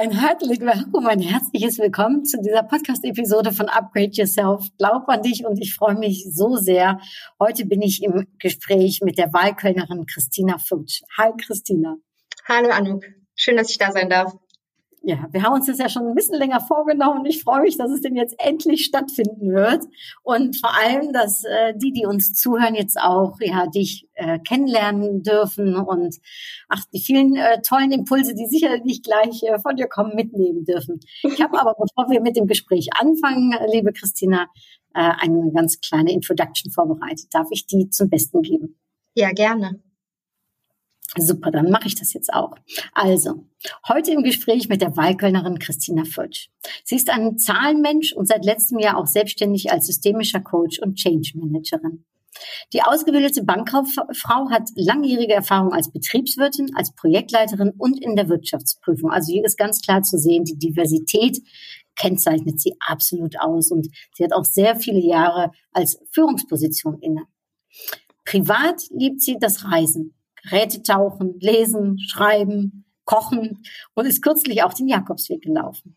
Ein herzliches Willkommen, ein herzliches Willkommen zu dieser Podcast-Episode von Upgrade Yourself. Glaub an dich und ich freue mich so sehr. Heute bin ich im Gespräch mit der Wahlkölnerin Christina Futsch. Hi Christina. Hallo Anouk, schön, dass ich da sein darf. Ja, wir haben uns das ja schon ein bisschen länger vorgenommen ich freue mich, dass es denn jetzt endlich stattfinden wird und vor allem, dass äh, die, die uns zuhören, jetzt auch ja dich äh, kennenlernen dürfen und ach die vielen äh, tollen Impulse, die sicherlich gleich äh, von dir kommen, mitnehmen dürfen. Ich habe aber, bevor wir mit dem Gespräch anfangen, liebe Christina, äh, eine ganz kleine Introduction vorbereitet. Darf ich die zum Besten geben? Ja, gerne. Super, dann mache ich das jetzt auch. Also, heute im Gespräch mit der Wahlkölnerin Christina Futsch. Sie ist ein Zahlenmensch und seit letztem Jahr auch selbstständig als systemischer Coach und Change Managerin. Die ausgebildete Bankkauffrau hat langjährige Erfahrung als Betriebswirtin, als Projektleiterin und in der Wirtschaftsprüfung. Also hier ist ganz klar zu sehen, die Diversität kennzeichnet sie absolut aus und sie hat auch sehr viele Jahre als Führungsposition inne. Privat liebt sie das Reisen. Geräte tauchen, lesen, schreiben, kochen und ist kürzlich auch den Jakobsweg gelaufen.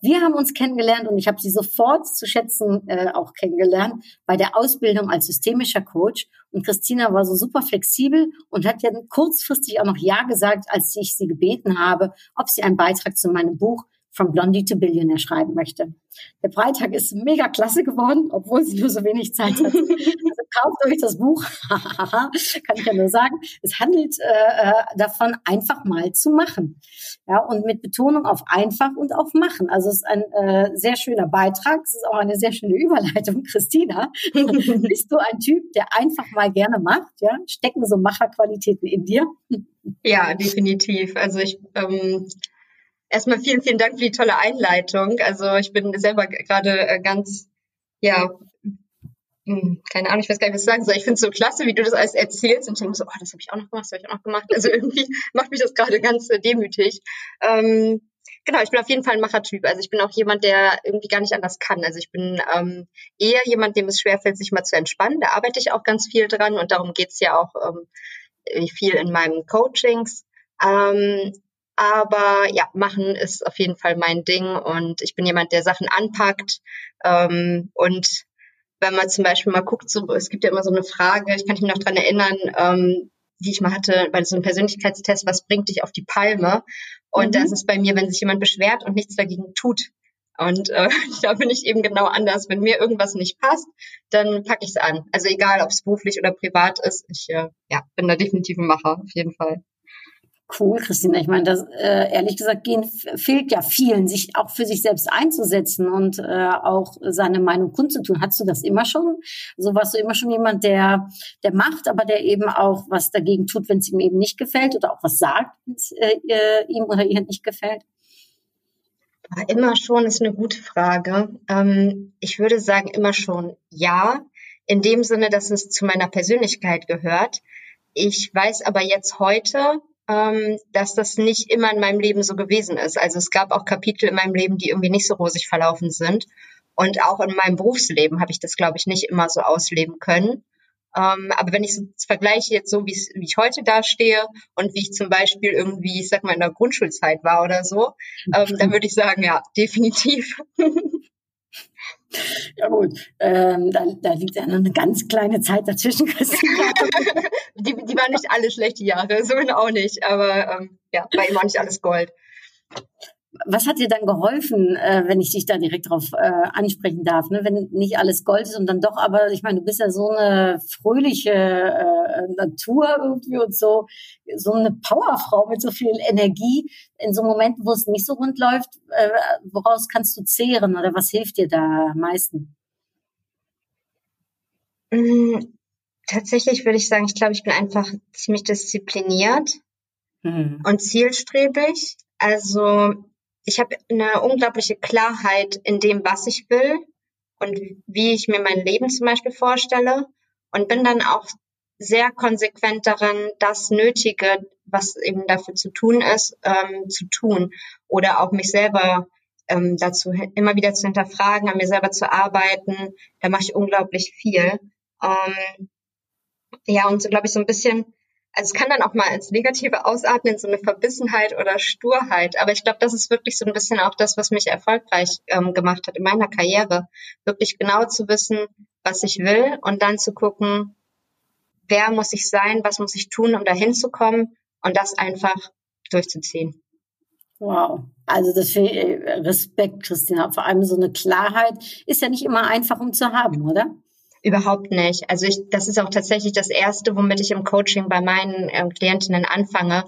Wir haben uns kennengelernt und ich habe sie sofort zu schätzen äh, auch kennengelernt bei der Ausbildung als systemischer Coach. Und Christina war so super flexibel und hat ja kurzfristig auch noch Ja gesagt, als ich sie gebeten habe, ob sie einen Beitrag zu meinem Buch From Blondie to Billionaire schreiben möchte. Der Freitag ist mega klasse geworden, obwohl sie nur so wenig Zeit hat. Kauft euch das Buch, kann ich ja nur sagen. Es handelt äh, davon, einfach mal zu machen. Ja, und mit Betonung auf einfach und auf machen. Also es ist ein äh, sehr schöner Beitrag. Es ist auch eine sehr schöne Überleitung, Christina. Bist du ein Typ, der einfach mal gerne macht? Ja, stecken so Macherqualitäten in dir? Ja, definitiv. Also ich ähm, erstmal vielen, vielen Dank für die tolle Einleitung. Also ich bin selber gerade äh, ganz, ja, keine Ahnung, ich weiß gar nicht, was ich sagen soll. Ich finde es so klasse, wie du das alles erzählst. Und ich denke so, oh, das habe ich auch noch gemacht, das habe ich auch noch gemacht. Also irgendwie macht mich das gerade ganz äh, demütig. Ähm, genau, ich bin auf jeden Fall ein Machertyp. Also ich bin auch jemand, der irgendwie gar nicht anders kann. Also ich bin ähm, eher jemand, dem es schwerfällt, sich mal zu entspannen. Da arbeite ich auch ganz viel dran und darum geht's ja auch ähm, viel in meinen Coachings. Ähm, aber ja, machen ist auf jeden Fall mein Ding und ich bin jemand, der Sachen anpackt ähm, und wenn man zum Beispiel mal guckt, so, es gibt ja immer so eine Frage, ich kann mich noch dran erinnern, ähm, die ich mal hatte bei so einem Persönlichkeitstest, was bringt dich auf die Palme? Und mhm. das ist bei mir, wenn sich jemand beschwert und nichts dagegen tut. Und äh, da bin ich eben genau anders. Wenn mir irgendwas nicht passt, dann packe ich es an. Also egal, ob es beruflich oder privat ist, ich äh, ja, bin da definitiv ein Macher, auf jeden Fall. Cool, Christina. Ich meine, das äh, ehrlich gesagt gehen fehlt ja vielen, sich auch für sich selbst einzusetzen und äh, auch seine Meinung kundzutun. Hattest du das immer schon? So warst du immer schon jemand, der der macht, aber der eben auch was dagegen tut, wenn es ihm eben nicht gefällt oder auch was sagt, wenn es äh, äh, ihm oder ihr nicht gefällt? Immer schon ist eine gute Frage. Ähm, ich würde sagen immer schon ja, in dem Sinne, dass es zu meiner Persönlichkeit gehört. Ich weiß aber jetzt heute, ähm, dass das nicht immer in meinem Leben so gewesen ist. Also es gab auch Kapitel in meinem Leben, die irgendwie nicht so rosig verlaufen sind. Und auch in meinem Berufsleben habe ich das, glaube ich, nicht immer so ausleben können. Ähm, aber wenn ich es vergleiche jetzt so, wie ich heute dastehe und wie ich zum Beispiel irgendwie, ich sag mal, in der Grundschulzeit war oder so, ähm, dann würde ich sagen, ja, definitiv. Ja gut, ähm, da, da liegt ja noch eine ganz kleine Zeit dazwischen, die, die waren nicht alle schlechte Jahre, so auch nicht, aber ähm, ja, war immer nicht alles Gold. Was hat dir dann geholfen, äh, wenn ich dich da direkt drauf äh, ansprechen darf? Ne? Wenn nicht alles Gold ist und dann doch, aber ich meine, du bist ja so eine fröhliche äh, Natur irgendwie und so, so eine Powerfrau mit so viel Energie. In so Momenten, wo es nicht so rund läuft, äh, woraus kannst du zehren oder was hilft dir da am meisten? Mhm. Tatsächlich würde ich sagen, ich glaube, ich bin einfach ziemlich diszipliniert mhm. und zielstrebig. Also ich habe eine unglaubliche Klarheit in dem, was ich will und wie ich mir mein Leben zum Beispiel vorstelle und bin dann auch sehr konsequent darin, das Nötige, was eben dafür zu tun ist, ähm, zu tun oder auch mich selber ähm, dazu immer wieder zu hinterfragen, an mir selber zu arbeiten. Da mache ich unglaublich viel. Ähm, ja, und so glaube ich so ein bisschen, also es kann dann auch mal ins Negative ausatmen, so eine Verbissenheit oder Sturheit. Aber ich glaube, das ist wirklich so ein bisschen auch das, was mich erfolgreich ähm, gemacht hat in meiner Karriere. Wirklich genau zu wissen, was ich will und dann zu gucken, wer muss ich sein, was muss ich tun, um dahin zu kommen und das einfach durchzuziehen. Wow. Also das für Respekt, Christina. Vor allem so eine Klarheit ist ja nicht immer einfach, um zu haben, oder? Überhaupt nicht. Also ich, das ist auch tatsächlich das Erste, womit ich im Coaching bei meinen äh, Klientinnen anfange,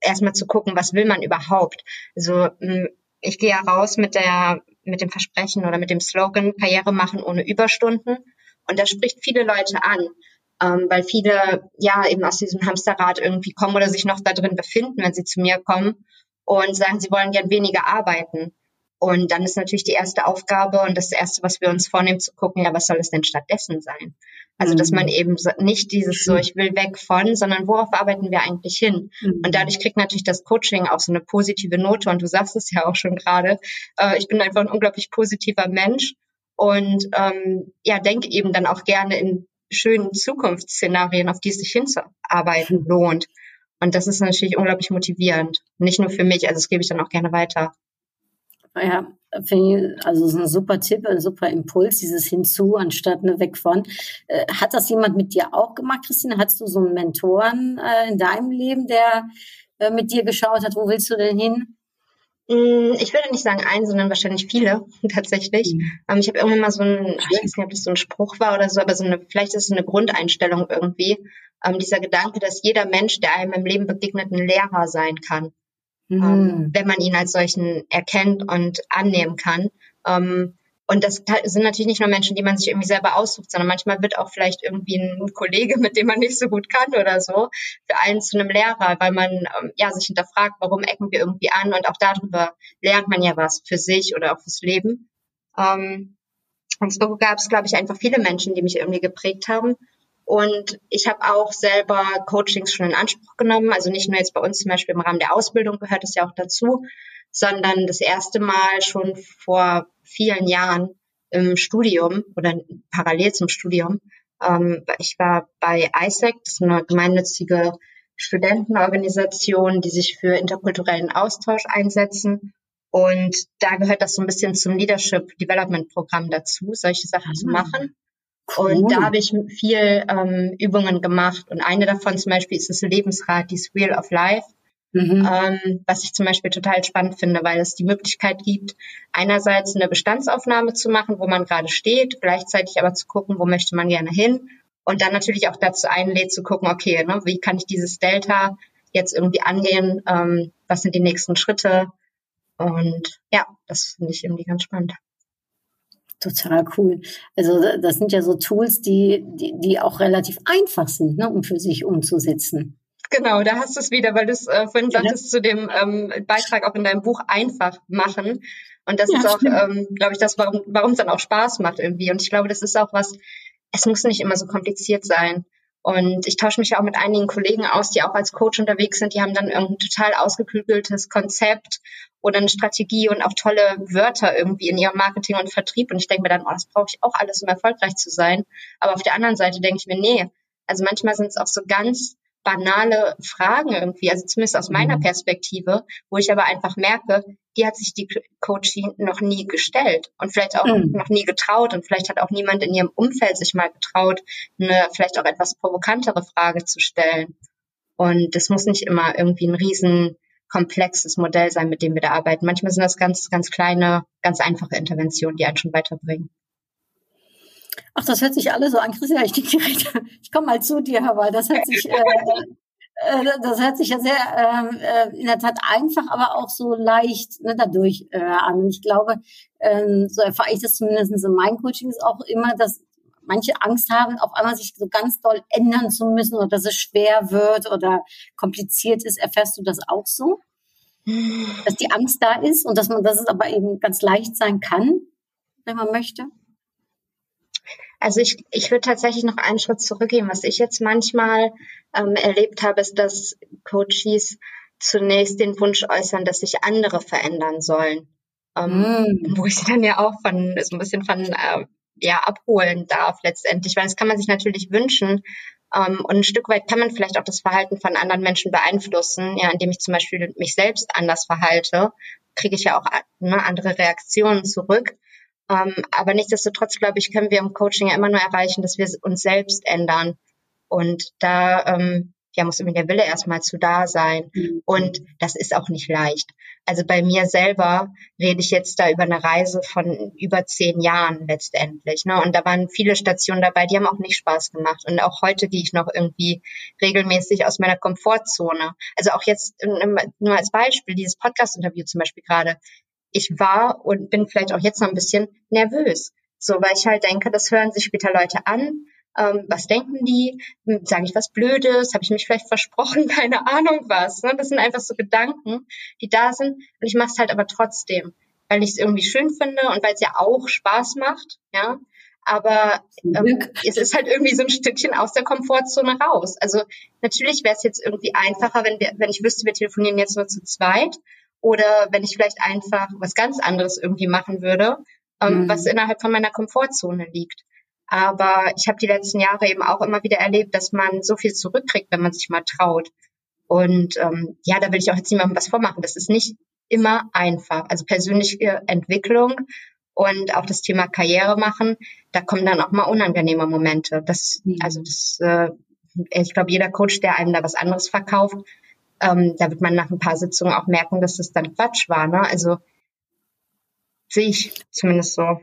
erstmal zu gucken, was will man überhaupt. Also hm, ich gehe ja raus mit der, mit dem Versprechen oder mit dem Slogan Karriere machen ohne Überstunden. Und das spricht viele Leute an ähm, weil viele ja eben aus diesem Hamsterrad irgendwie kommen oder sich noch da drin befinden, wenn sie zu mir kommen und sagen, sie wollen gern weniger arbeiten. Und dann ist natürlich die erste Aufgabe und das erste, was wir uns vornehmen, zu gucken, ja, was soll es denn stattdessen sein? Also, dass man mhm. eben nicht dieses so, ich will weg von, sondern worauf arbeiten wir eigentlich hin? Mhm. Und dadurch kriegt natürlich das Coaching auch so eine positive Note. Und du sagst es ja auch schon gerade. Äh, ich bin einfach ein unglaublich positiver Mensch und ähm, ja, denke eben dann auch gerne in schönen Zukunftsszenarien, auf die es sich hinzuarbeiten lohnt. Und das ist natürlich unglaublich motivierend. Nicht nur für mich, also das gebe ich dann auch gerne weiter. Ja, finde ich, also ist ein super Tipp, ein super Impuls, dieses Hinzu anstatt eine Weg von. Äh, hat das jemand mit dir auch gemacht, Christine? Hattest du so einen Mentoren äh, in deinem Leben, der äh, mit dir geschaut hat, wo willst du denn hin? Mm, ich würde nicht sagen ein, sondern wahrscheinlich viele tatsächlich. Mhm. Ähm, ich habe irgendwann mal so ein, ich weiß nicht, ob das so ein Spruch war oder so, aber so eine, vielleicht ist es eine Grundeinstellung irgendwie. Ähm, dieser Gedanke, dass jeder Mensch, der einem im Leben begegnet, ein Lehrer sein kann, mhm. ähm, wenn man ihn als solchen erkennt und annehmen kann. Ähm, und das sind natürlich nicht nur Menschen, die man sich irgendwie selber aussucht, sondern manchmal wird auch vielleicht irgendwie ein Kollege, mit dem man nicht so gut kann oder so, für einen zu einem Lehrer, weil man ähm, ja sich hinterfragt, warum ecken wir irgendwie an und auch darüber lernt man ja was für sich oder auch fürs Leben. Ähm, und so gab es, glaube ich, einfach viele Menschen, die mich irgendwie geprägt haben. Und ich habe auch selber Coachings schon in Anspruch genommen. Also nicht nur jetzt bei uns zum Beispiel im Rahmen der Ausbildung gehört es ja auch dazu, sondern das erste Mal schon vor vielen Jahren im Studium oder parallel zum Studium. Ähm, ich war bei ISEC, das ist eine gemeinnützige Studentenorganisation, die sich für interkulturellen Austausch einsetzen. Und da gehört das so ein bisschen zum Leadership Development Programm dazu, solche Sachen ah, zu machen. Cool. Und da habe ich viel ähm, Übungen gemacht. Und eine davon zum Beispiel ist das Lebensrad, dieses Wheel of Life. Mhm. Ähm, was ich zum Beispiel total spannend finde, weil es die Möglichkeit gibt, einerseits eine Bestandsaufnahme zu machen, wo man gerade steht, gleichzeitig aber zu gucken, wo möchte man gerne hin und dann natürlich auch dazu einlädt zu gucken, okay, ne, wie kann ich dieses Delta jetzt irgendwie angehen, ähm, was sind die nächsten Schritte und ja, das finde ich irgendwie ganz spannend. Total cool. Also das sind ja so Tools, die, die, die auch relativ einfach sind, ne, um für sich umzusetzen. Genau, da hast du es wieder, weil du es äh, vorhin ja. sagtest zu dem ähm, Beitrag auch in deinem Buch einfach machen. Und das ja, ist auch, ähm, glaube ich, das, warum warum es dann auch Spaß macht irgendwie. Und ich glaube, das ist auch was, es muss nicht immer so kompliziert sein. Und ich tausche mich ja auch mit einigen Kollegen aus, die auch als Coach unterwegs sind. Die haben dann irgendein total ausgeklügeltes Konzept oder eine Strategie und auch tolle Wörter irgendwie in ihrem Marketing und Vertrieb. Und ich denke mir dann, oh, das brauche ich auch alles, um erfolgreich zu sein. Aber auf der anderen Seite denke ich mir, nee, also manchmal sind es auch so ganz banale Fragen irgendwie, also zumindest aus meiner mhm. Perspektive, wo ich aber einfach merke, die hat sich die Coaching noch nie gestellt und vielleicht auch mhm. noch nie getraut und vielleicht hat auch niemand in ihrem Umfeld sich mal getraut, eine vielleicht auch etwas provokantere Frage zu stellen. Und das muss nicht immer irgendwie ein riesen komplexes Modell sein, mit dem wir da arbeiten. Manchmal sind das ganz, ganz kleine, ganz einfache Interventionen, die einen schon weiterbringen. Ach, das hört sich alles so an, Christian. Ich ich komme mal zu dir, weil das hört sich, äh, äh, das hört sich ja sehr ähm, äh, in der Tat einfach, aber auch so leicht ne, dadurch äh, an. Ich glaube, ähm, so erfahre ich das zumindest in meinen Coachings auch immer, dass manche Angst haben, auf einmal sich so ganz doll ändern zu müssen oder dass es schwer wird oder kompliziert ist. Erfährst du das auch so? Dass die Angst da ist und dass man, dass es aber eben ganz leicht sein kann, wenn man möchte? Also ich, ich würde tatsächlich noch einen Schritt zurückgehen. Was ich jetzt manchmal ähm, erlebt habe, ist, dass Coaches zunächst den Wunsch äußern, dass sich andere verändern sollen. Ähm, mm. Wo ich sie dann ja auch von so ein bisschen von äh, ja abholen darf letztendlich, weil das kann man sich natürlich wünschen. Ähm, und ein Stück weit kann man vielleicht auch das Verhalten von anderen Menschen beeinflussen, ja, indem ich zum Beispiel mich selbst anders verhalte, kriege ich ja auch ne, andere Reaktionen zurück. Ähm, aber nichtsdestotrotz, glaube ich, können wir im Coaching ja immer nur erreichen, dass wir uns selbst ändern. Und da ähm, ja, muss irgendwie der Wille erstmal zu da sein. Mhm. Und das ist auch nicht leicht. Also bei mir selber rede ich jetzt da über eine Reise von über zehn Jahren letztendlich. Ne? Und da waren viele Stationen dabei, die haben auch nicht Spaß gemacht. Und auch heute gehe ich noch irgendwie regelmäßig aus meiner Komfortzone. Also auch jetzt nur als Beispiel, dieses Podcast-Interview zum Beispiel gerade. Ich war und bin vielleicht auch jetzt noch ein bisschen nervös. So, weil ich halt denke, das hören sich später Leute an ähm, was denken die? Hm, Sage ich was Blödes? Habe ich mich vielleicht versprochen? Keine Ahnung was. Ne? Das sind einfach so Gedanken, die da sind. Und ich mache es halt aber trotzdem, weil ich es irgendwie schön finde und weil es ja auch Spaß macht. Ja, aber ähm, es ist halt irgendwie so ein Stückchen aus der Komfortzone raus. Also natürlich wäre es jetzt irgendwie einfacher, wenn, wir, wenn ich wüsste, wir telefonieren jetzt nur zu zweit oder wenn ich vielleicht einfach was ganz anderes irgendwie machen würde, ähm, mhm. was innerhalb von meiner Komfortzone liegt. Aber ich habe die letzten Jahre eben auch immer wieder erlebt, dass man so viel zurückkriegt, wenn man sich mal traut. Und ähm, ja, da will ich auch jetzt niemandem was vormachen. Das ist nicht immer einfach. Also persönliche Entwicklung und auch das Thema Karriere machen, da kommen dann auch mal unangenehme Momente. Das, mhm. also das, äh, ich glaube, jeder Coach, der einem da was anderes verkauft, ähm, da wird man nach ein paar Sitzungen auch merken, dass das dann Quatsch war. Ne? Also sehe ich zumindest so.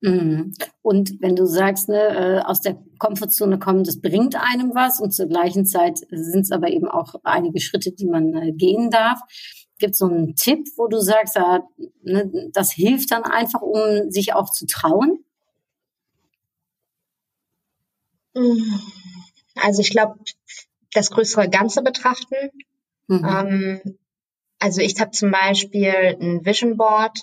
Mhm. Und wenn du sagst, ne, äh, aus der Komfortzone kommen, das bringt einem was und zur gleichen Zeit sind es aber eben auch einige Schritte, die man äh, gehen darf. Gibt es so einen Tipp, wo du sagst, ne, das hilft dann einfach, um sich auch zu trauen? Also ich glaube, das größere Ganze betrachten. Mhm. Ähm, also ich habe zum Beispiel ein Vision Board,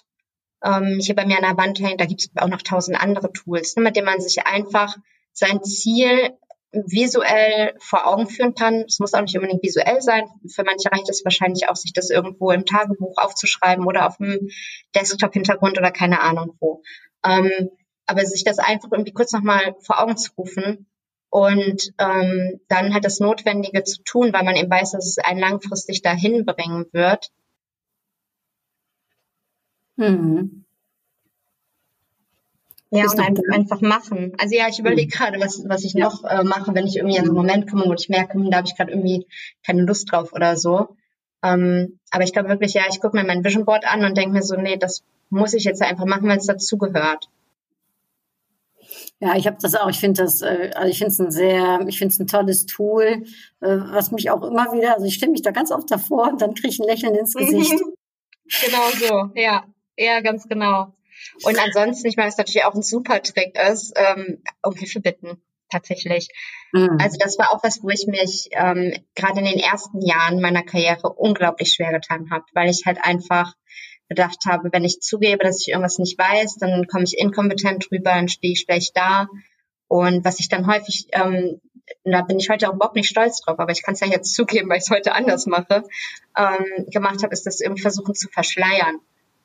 ähm, hier bei mir an der Wand hängt, da gibt es auch noch tausend andere Tools, ne, mit denen man sich einfach sein Ziel visuell vor Augen führen kann. Es muss auch nicht unbedingt visuell sein. Für manche reicht es wahrscheinlich auch, sich das irgendwo im Tagebuch aufzuschreiben oder auf dem Desktop-Hintergrund oder keine Ahnung wo. Ähm, aber sich das einfach irgendwie kurz nochmal vor Augen zu rufen und ähm, dann halt das Notwendige zu tun, weil man eben weiß, dass es einen langfristig dahin bringen wird, Mhm. Ja, und einfach, einfach machen. Also ja, ich überlege mhm. gerade, was, was ich ja. noch äh, mache, wenn ich irgendwie an so einen Moment komme, wo ich merke, hm, da habe ich gerade irgendwie keine Lust drauf oder so. Ähm, aber ich glaube wirklich, ja, ich gucke mir mein Vision Board an und denke mir so, nee, das muss ich jetzt einfach machen, weil es dazugehört. Ja, ich habe das auch. Ich finde das, äh, also ich finde es ein sehr, ich finde es ein tolles Tool, äh, was mich auch immer wieder, also ich stelle mich da ganz oft davor und dann kriege ich ein Lächeln ins Gesicht. genau so, ja. Ja, ganz genau. Und ansonsten, ich meine, was natürlich auch ein super Trick ist, ähm, um Hilfe bitten, tatsächlich. Mhm. Also das war auch was, wo ich mich ähm, gerade in den ersten Jahren meiner Karriere unglaublich schwer getan habe, weil ich halt einfach gedacht habe, wenn ich zugebe, dass ich irgendwas nicht weiß, dann komme ich inkompetent drüber, dann stehe ich schlecht da. Und was ich dann häufig, ähm, da bin ich heute auch überhaupt nicht stolz drauf, aber ich kann es ja jetzt zugeben, weil ich es heute anders mache, ähm, gemacht habe, ist das irgendwie versuchen zu verschleiern.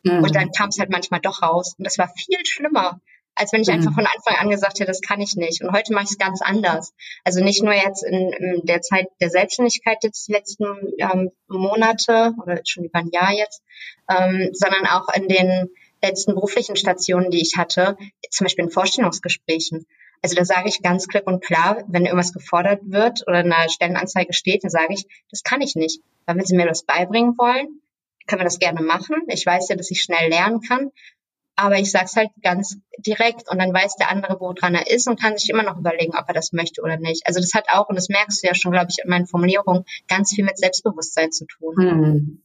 Mhm. Und dann kam es halt manchmal doch raus. Und das war viel schlimmer, als wenn ich mhm. einfach von Anfang an gesagt hätte, das kann ich nicht. Und heute mache ich es ganz anders. Also nicht nur jetzt in, in, der Zeit der Selbstständigkeit jetzt die letzten ähm, Monate oder schon über ein Jahr jetzt, ähm, sondern auch in den letzten beruflichen Stationen, die ich hatte, zum Beispiel in Vorstellungsgesprächen. Also da sage ich ganz klipp und klar, wenn irgendwas gefordert wird oder eine Stellenanzeige steht, dann sage ich, das kann ich nicht. Weil wenn Sie mir das beibringen wollen, können wir das gerne machen. Ich weiß ja, dass ich schnell lernen kann. Aber ich sage es halt ganz direkt und dann weiß der andere, woran er ist und kann sich immer noch überlegen, ob er das möchte oder nicht. Also das hat auch, und das merkst du ja schon, glaube ich, in meinen Formulierungen, ganz viel mit Selbstbewusstsein zu tun. Mhm.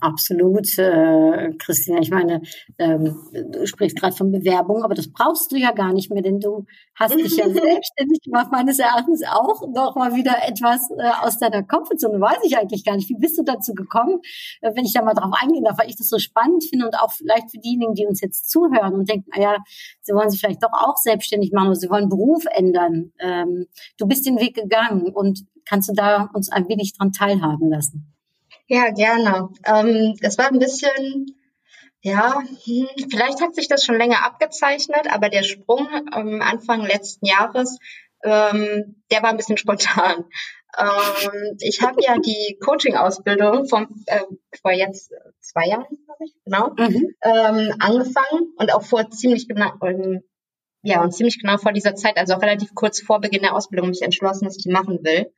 Absolut, äh, Christina. Ich meine, ähm, du sprichst gerade von Bewerbung, aber das brauchst du ja gar nicht mehr, denn du hast dich ja selbstständig gemacht, meines Erachtens auch noch mal wieder etwas äh, aus deiner Komfortzone. Weiß ich eigentlich gar nicht. Wie bist du dazu gekommen, äh, wenn ich da mal drauf eingehen darf, weil ich das so spannend finde und auch vielleicht für diejenigen, die uns jetzt zuhören und denken, naja, sie wollen sich vielleicht doch auch selbstständig machen oder sie wollen Beruf ändern. Ähm, du bist den Weg gegangen und kannst du da uns ein wenig dran teilhaben lassen? Ja, gerne. Ähm, es war ein bisschen, ja, hm, vielleicht hat sich das schon länger abgezeichnet, aber der Sprung ähm, Anfang letzten Jahres, ähm, der war ein bisschen spontan. Ähm, ich habe ja die Coaching-Ausbildung vom, äh, vor jetzt zwei Jahren, glaube ich, genau, mhm. ähm, angefangen und auch vor ziemlich genau, ähm, ja, und ziemlich genau vor dieser Zeit, also auch relativ kurz vor Beginn der Ausbildung, mich entschlossen, dass ich die machen will.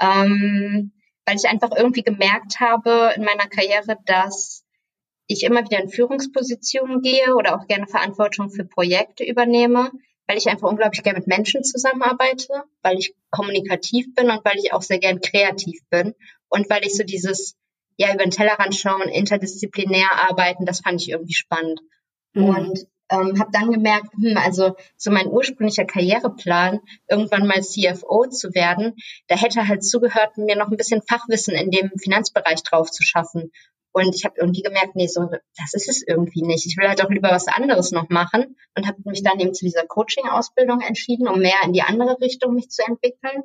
Ähm, weil ich einfach irgendwie gemerkt habe in meiner Karriere, dass ich immer wieder in Führungspositionen gehe oder auch gerne Verantwortung für Projekte übernehme, weil ich einfach unglaublich gerne mit Menschen zusammenarbeite, weil ich kommunikativ bin und weil ich auch sehr gern kreativ bin und weil ich so dieses, ja, über den Tellerrand schauen, interdisziplinär arbeiten, das fand ich irgendwie spannend. Mhm. Und ähm, habe dann gemerkt, hm, also so mein ursprünglicher Karriereplan, irgendwann mal CFO zu werden, da hätte halt zugehört, mir noch ein bisschen Fachwissen in dem Finanzbereich drauf zu schaffen. Und ich habe irgendwie gemerkt, nee, so das ist es irgendwie nicht. Ich will halt auch lieber was anderes noch machen und habe mich dann eben zu dieser Coaching-Ausbildung entschieden, um mehr in die andere Richtung mich zu entwickeln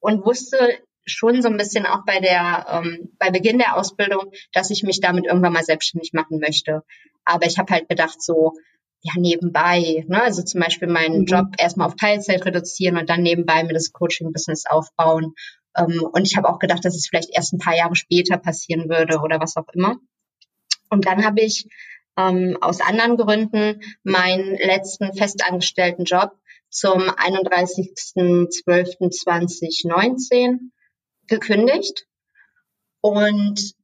und wusste schon so ein bisschen auch bei der ähm, bei Beginn der Ausbildung, dass ich mich damit irgendwann mal selbstständig machen möchte. Aber ich habe halt gedacht, so ja, nebenbei, ne? also zum Beispiel meinen mhm. Job erstmal auf Teilzeit reduzieren und dann nebenbei mir das Coaching-Business aufbauen. Ähm, und ich habe auch gedacht, dass es vielleicht erst ein paar Jahre später passieren würde oder was auch immer. Und dann habe ich ähm, aus anderen Gründen meinen letzten festangestellten Job zum 31.12.2019 gekündigt und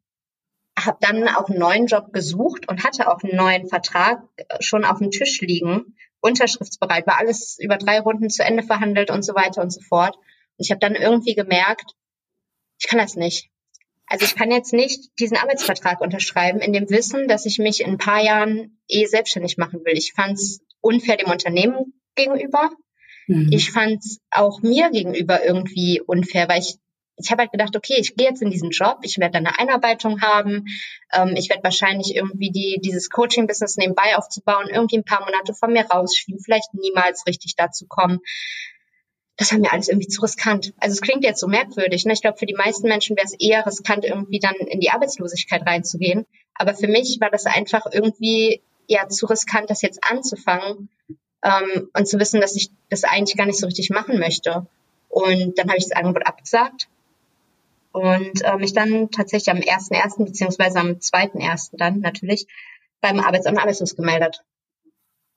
habe dann auch einen neuen Job gesucht und hatte auch einen neuen Vertrag äh, schon auf dem Tisch liegen, unterschriftsbereit, war alles über drei Runden zu Ende verhandelt und so weiter und so fort. Und ich habe dann irgendwie gemerkt, ich kann das nicht. Also ich kann jetzt nicht diesen Arbeitsvertrag unterschreiben in dem Wissen, dass ich mich in ein paar Jahren eh selbstständig machen will. Ich fand es unfair dem Unternehmen gegenüber. Mhm. Ich fand es auch mir gegenüber irgendwie unfair, weil ich ich habe halt gedacht, okay, ich gehe jetzt in diesen Job, ich werde eine Einarbeitung haben, ähm, ich werde wahrscheinlich irgendwie die, dieses Coaching-Business nebenbei aufzubauen, irgendwie ein paar Monate von mir rausschieben, vielleicht niemals richtig dazu kommen. Das war mir alles irgendwie zu riskant. Also es klingt jetzt so merkwürdig. Ne? Ich glaube, für die meisten Menschen wäre es eher riskant, irgendwie dann in die Arbeitslosigkeit reinzugehen. Aber für mich war das einfach irgendwie ja zu riskant, das jetzt anzufangen ähm, und zu wissen, dass ich das eigentlich gar nicht so richtig machen möchte. Und dann habe ich das Angebot abgesagt und äh, mich dann tatsächlich am 1.1. beziehungsweise am 2.1. dann natürlich beim Arbeitsamt arbeitslos gemeldet.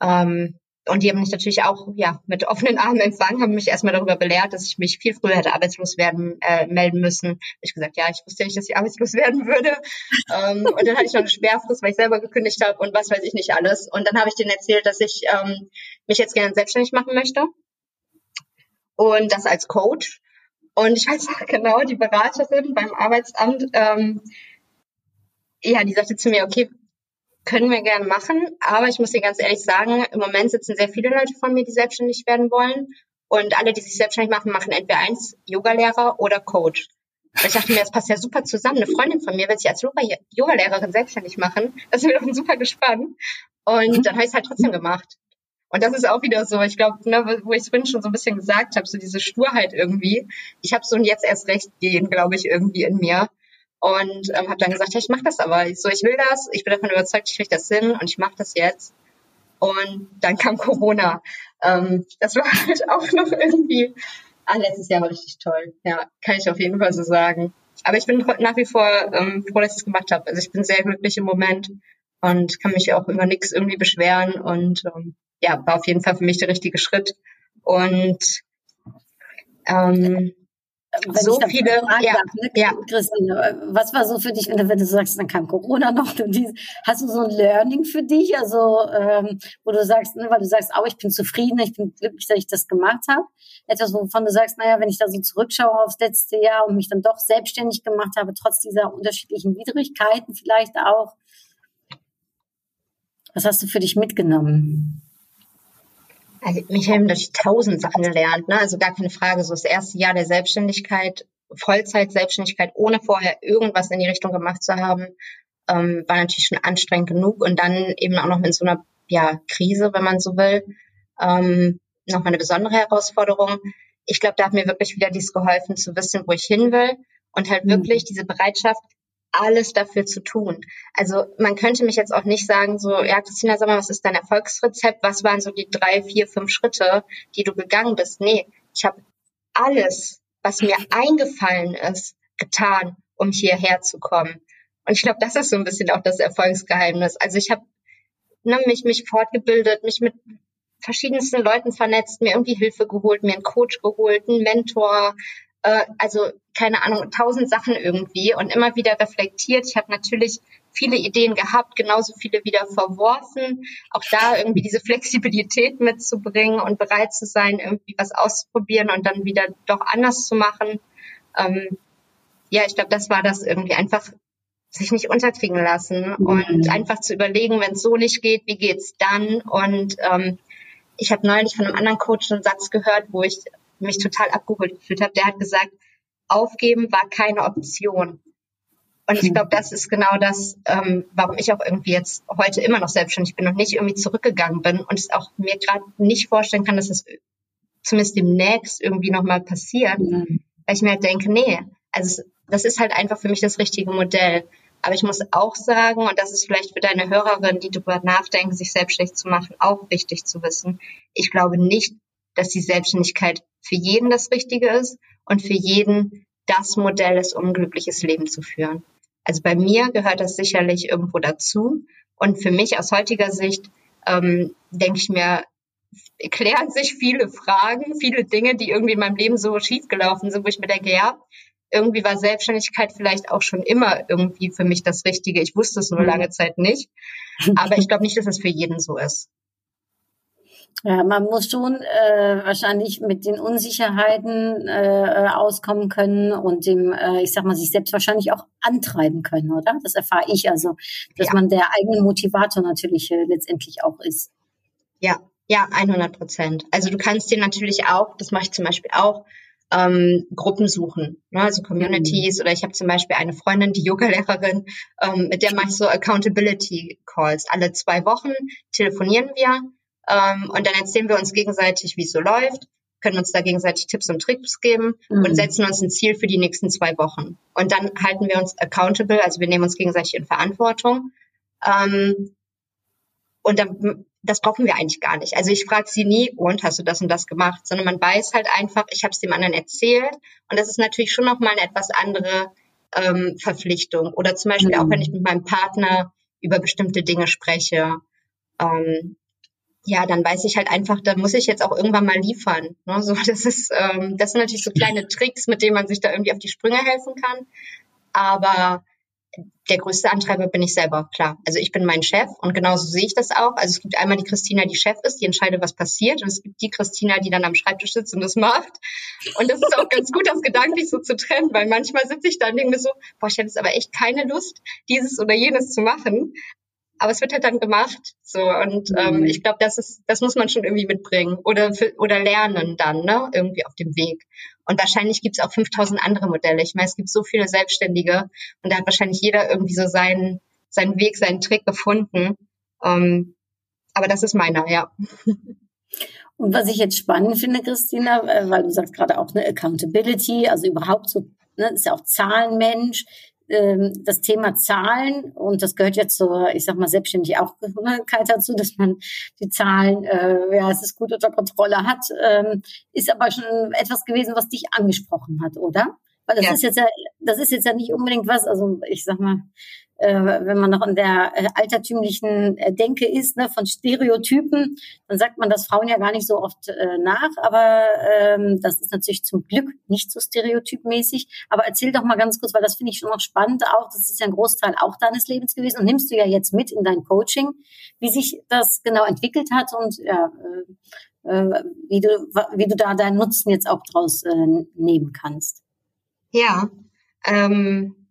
Ähm, und die haben mich natürlich auch ja mit offenen Armen empfangen, haben mich erstmal darüber belehrt, dass ich mich viel früher hätte arbeitslos werden äh, melden müssen. Ich gesagt, ja, ich wusste nicht, dass ich arbeitslos werden würde. ähm, und dann hatte ich noch eine Sperrfrist, weil ich selber gekündigt habe und was weiß ich nicht alles. Und dann habe ich denen erzählt, dass ich ähm, mich jetzt gerne selbstständig machen möchte und das als Coach und ich weiß noch genau, die Beraterin beim Arbeitsamt, ähm, ja, die sagte zu mir, okay, können wir gerne machen, aber ich muss dir ganz ehrlich sagen, im Moment sitzen sehr viele Leute von mir, die selbstständig werden wollen. Und alle, die sich selbstständig machen, machen entweder eins, Yogalehrer oder Coach. Und ich dachte mir, das passt ja super zusammen. Eine Freundin von mir will sich als Yogalehrerin selbstständig machen. Das ist mir doch super gespannt. Und dann habe ich es halt trotzdem gemacht. Und das ist auch wieder so, ich glaube, ne, wo ich es vorhin schon so ein bisschen gesagt habe, so diese Sturheit irgendwie. Ich habe so ein jetzt erst recht gehen, glaube ich, irgendwie in mir. Und ähm, habe dann gesagt, ja, ich mache das aber. Ich so, ich will das, ich bin davon überzeugt, ich kriege das hin und ich mache das jetzt. Und dann kam Corona. Ähm, das war halt auch noch irgendwie, ah, letztes Jahr war richtig toll. Ja, kann ich auf jeden Fall so sagen. Aber ich bin nach wie vor ähm, froh, dass ich es gemacht habe. Also ich bin sehr glücklich im Moment und kann mich auch über nichts irgendwie beschweren und ähm, ja, war auf jeden Fall für mich der richtige Schritt. Und ähm, wenn So viele, fragen ja, darf, ne, ja. Christine, was war so für dich, wenn du, wenn du sagst, dann kam Corona noch, und dies, hast du so ein Learning für dich, also ähm, wo du sagst, ne, weil du sagst, oh, ich bin zufrieden, ich bin glücklich, dass ich das gemacht habe, etwas, wovon du sagst, naja, wenn ich da so zurückschaue aufs letzte Jahr und mich dann doch selbstständig gemacht habe, trotz dieser unterschiedlichen Widrigkeiten vielleicht auch, was hast du für dich mitgenommen? Also mich haben durch tausend Sachen gelernt, ne? Also gar keine Frage. So das erste Jahr der Selbstständigkeit, Vollzeit-Selbstständigkeit, ohne vorher irgendwas in die Richtung gemacht zu haben, ähm, war natürlich schon anstrengend genug. Und dann eben auch noch mit so einer ja, Krise, wenn man so will, ähm, nochmal eine besondere Herausforderung. Ich glaube, da hat mir wirklich wieder dies geholfen, zu wissen, wo ich hin will und halt Mhm. wirklich diese Bereitschaft, alles dafür zu tun. Also man könnte mich jetzt auch nicht sagen, so, ja, Christina, sag mal, was ist dein Erfolgsrezept? Was waren so die drei, vier, fünf Schritte, die du gegangen bist? Nee, ich habe alles, was mir eingefallen ist, getan, um hierher zu kommen. Und ich glaube, das ist so ein bisschen auch das Erfolgsgeheimnis. Also ich habe ne, mich, mich fortgebildet, mich mit verschiedensten Leuten vernetzt, mir irgendwie Hilfe geholt, mir einen Coach geholt, einen Mentor, äh, also keine Ahnung, tausend Sachen irgendwie und immer wieder reflektiert. Ich habe natürlich viele Ideen gehabt, genauso viele wieder verworfen. Auch da irgendwie diese Flexibilität mitzubringen und bereit zu sein, irgendwie was auszuprobieren und dann wieder doch anders zu machen. Ähm, ja, ich glaube, das war das irgendwie einfach sich nicht unterkriegen lassen und Mhm. einfach zu überlegen, wenn es so nicht geht, wie geht's dann? Und ähm, ich habe neulich von einem anderen Coach einen Satz gehört, wo ich mich total abgeholt gefühlt habe. Der hat gesagt, aufgeben war keine Option. Und ich glaube, das ist genau das, ähm, warum ich auch irgendwie jetzt heute immer noch selbstständig bin und nicht irgendwie zurückgegangen bin und es auch mir gerade nicht vorstellen kann, dass es zumindest demnächst irgendwie nochmal passiert, Mhm. weil ich mir halt denke, nee, also das ist halt einfach für mich das richtige Modell. Aber ich muss auch sagen, und das ist vielleicht für deine Hörerin, die darüber nachdenken, sich selbstständig zu machen, auch wichtig zu wissen. Ich glaube nicht, dass die Selbstständigkeit für jeden das Richtige ist und für jeden das Modell ist, um ein glückliches Leben zu führen. Also bei mir gehört das sicherlich irgendwo dazu. Und für mich aus heutiger Sicht ähm, denke ich mir, klären sich viele Fragen, viele Dinge, die irgendwie in meinem Leben so schiefgelaufen sind, wo ich mir denke, ja, irgendwie war Selbstständigkeit vielleicht auch schon immer irgendwie für mich das Richtige. Ich wusste es nur Mhm. lange Zeit nicht. Aber ich glaube nicht, dass es für jeden so ist. Ja, man muss schon äh, wahrscheinlich mit den Unsicherheiten äh, auskommen können und dem, äh, ich sag mal, sich selbst wahrscheinlich auch antreiben können, oder? Das erfahre ich also, dass Ja. man der eigene Motivator natürlich äh, letztendlich auch ist. Ja, ja, 100 Prozent. Also du kannst dir natürlich auch, das mache ich zum Beispiel auch, ähm, Gruppen suchen, ne? also Communities. Oder ich habe zum Beispiel eine Freundin, die Yoga-Lehrerin, ähm, mit der mache ich so Accountability Calls. Alle zwei Wochen telefonieren wir ähm, und dann erzählen wir uns gegenseitig, wie es so läuft, können uns da gegenseitig Tipps und Tricks geben Mhm. und setzen uns ein Ziel für die nächsten zwei Wochen. Und dann halten wir uns accountable, also wir nehmen uns gegenseitig in Verantwortung. Ähm, und dann, das brauchen wir eigentlich gar nicht. Also ich frage sie nie, und hast du das und das gemacht, sondern man weiß halt einfach, ich habe es dem anderen erzählt. Und das ist natürlich schon nochmal eine etwas andere ähm, Verpflichtung. Oder zum Beispiel Mhm. auch, wenn ich mit meinem Partner über bestimmte Dinge spreche. Ähm, ja, dann weiß ich halt einfach, da muss ich jetzt auch irgendwann mal liefern. Ne? So, das ist, ähm, das sind natürlich so kleine Tricks, mit denen man sich da irgendwie auf die Sprünge helfen kann. Aber der größte Antreiber bin ich selber, klar. Also ich bin mein Chef und genauso sehe ich das auch. Also es gibt einmal die Christina, die Chef ist, die entscheidet, was passiert. Und es gibt die Christina, die dann am Schreibtisch sitzt und das macht. Und das ist auch ganz gut, das gedanklich so zu trennen, weil manchmal sitze ich da und denke mir so, boah, ich hätte jetzt aber echt keine Lust, dieses oder jenes zu machen. Aber es wird halt dann gemacht. So und ähm, Mhm. ich glaube, das ist, das muss man schon irgendwie mitbringen oder für, oder lernen dann, ne, irgendwie auf dem Weg. Und wahrscheinlich gibt es auch 5000 andere Modelle. Ich meine, es gibt so viele Selbstständige und da hat wahrscheinlich jeder irgendwie so seinen seinen Weg, seinen Trick gefunden. Ähm, aber das ist meiner, ja. Und was ich jetzt spannend finde, Christina, äh, weil du sagst gerade auch eine Accountability, also überhaupt so, ne, ist ja auch Zahlenmensch, das Thema Zahlen und das gehört ja zur, ich sag mal, selbstständig auch dazu, dass man die Zahlen, äh, ja, es ist gut unter Kontrolle hat, ähm, ist aber schon etwas gewesen, was dich angesprochen hat, oder? Weil das Ja. ist jetzt ja, das ist jetzt ja nicht unbedingt was, also ich sag mal, wenn man noch in der äh, altertümlichen äh, Denke ist, ne, von Stereotypen, dann sagt man das Frauen ja gar nicht so oft äh, nach, aber ähm, das ist natürlich zum Glück nicht so stereotypmäßig. Aber erzähl doch mal ganz kurz, weil das finde ich schon noch spannend auch, das ist ja ein Großteil auch deines Lebens gewesen und nimmst du ja jetzt mit in dein Coaching, wie sich das genau entwickelt hat und ja, äh, äh, wie du wie du da deinen Nutzen jetzt auch draus äh, nehmen kannst. Ja, ähm,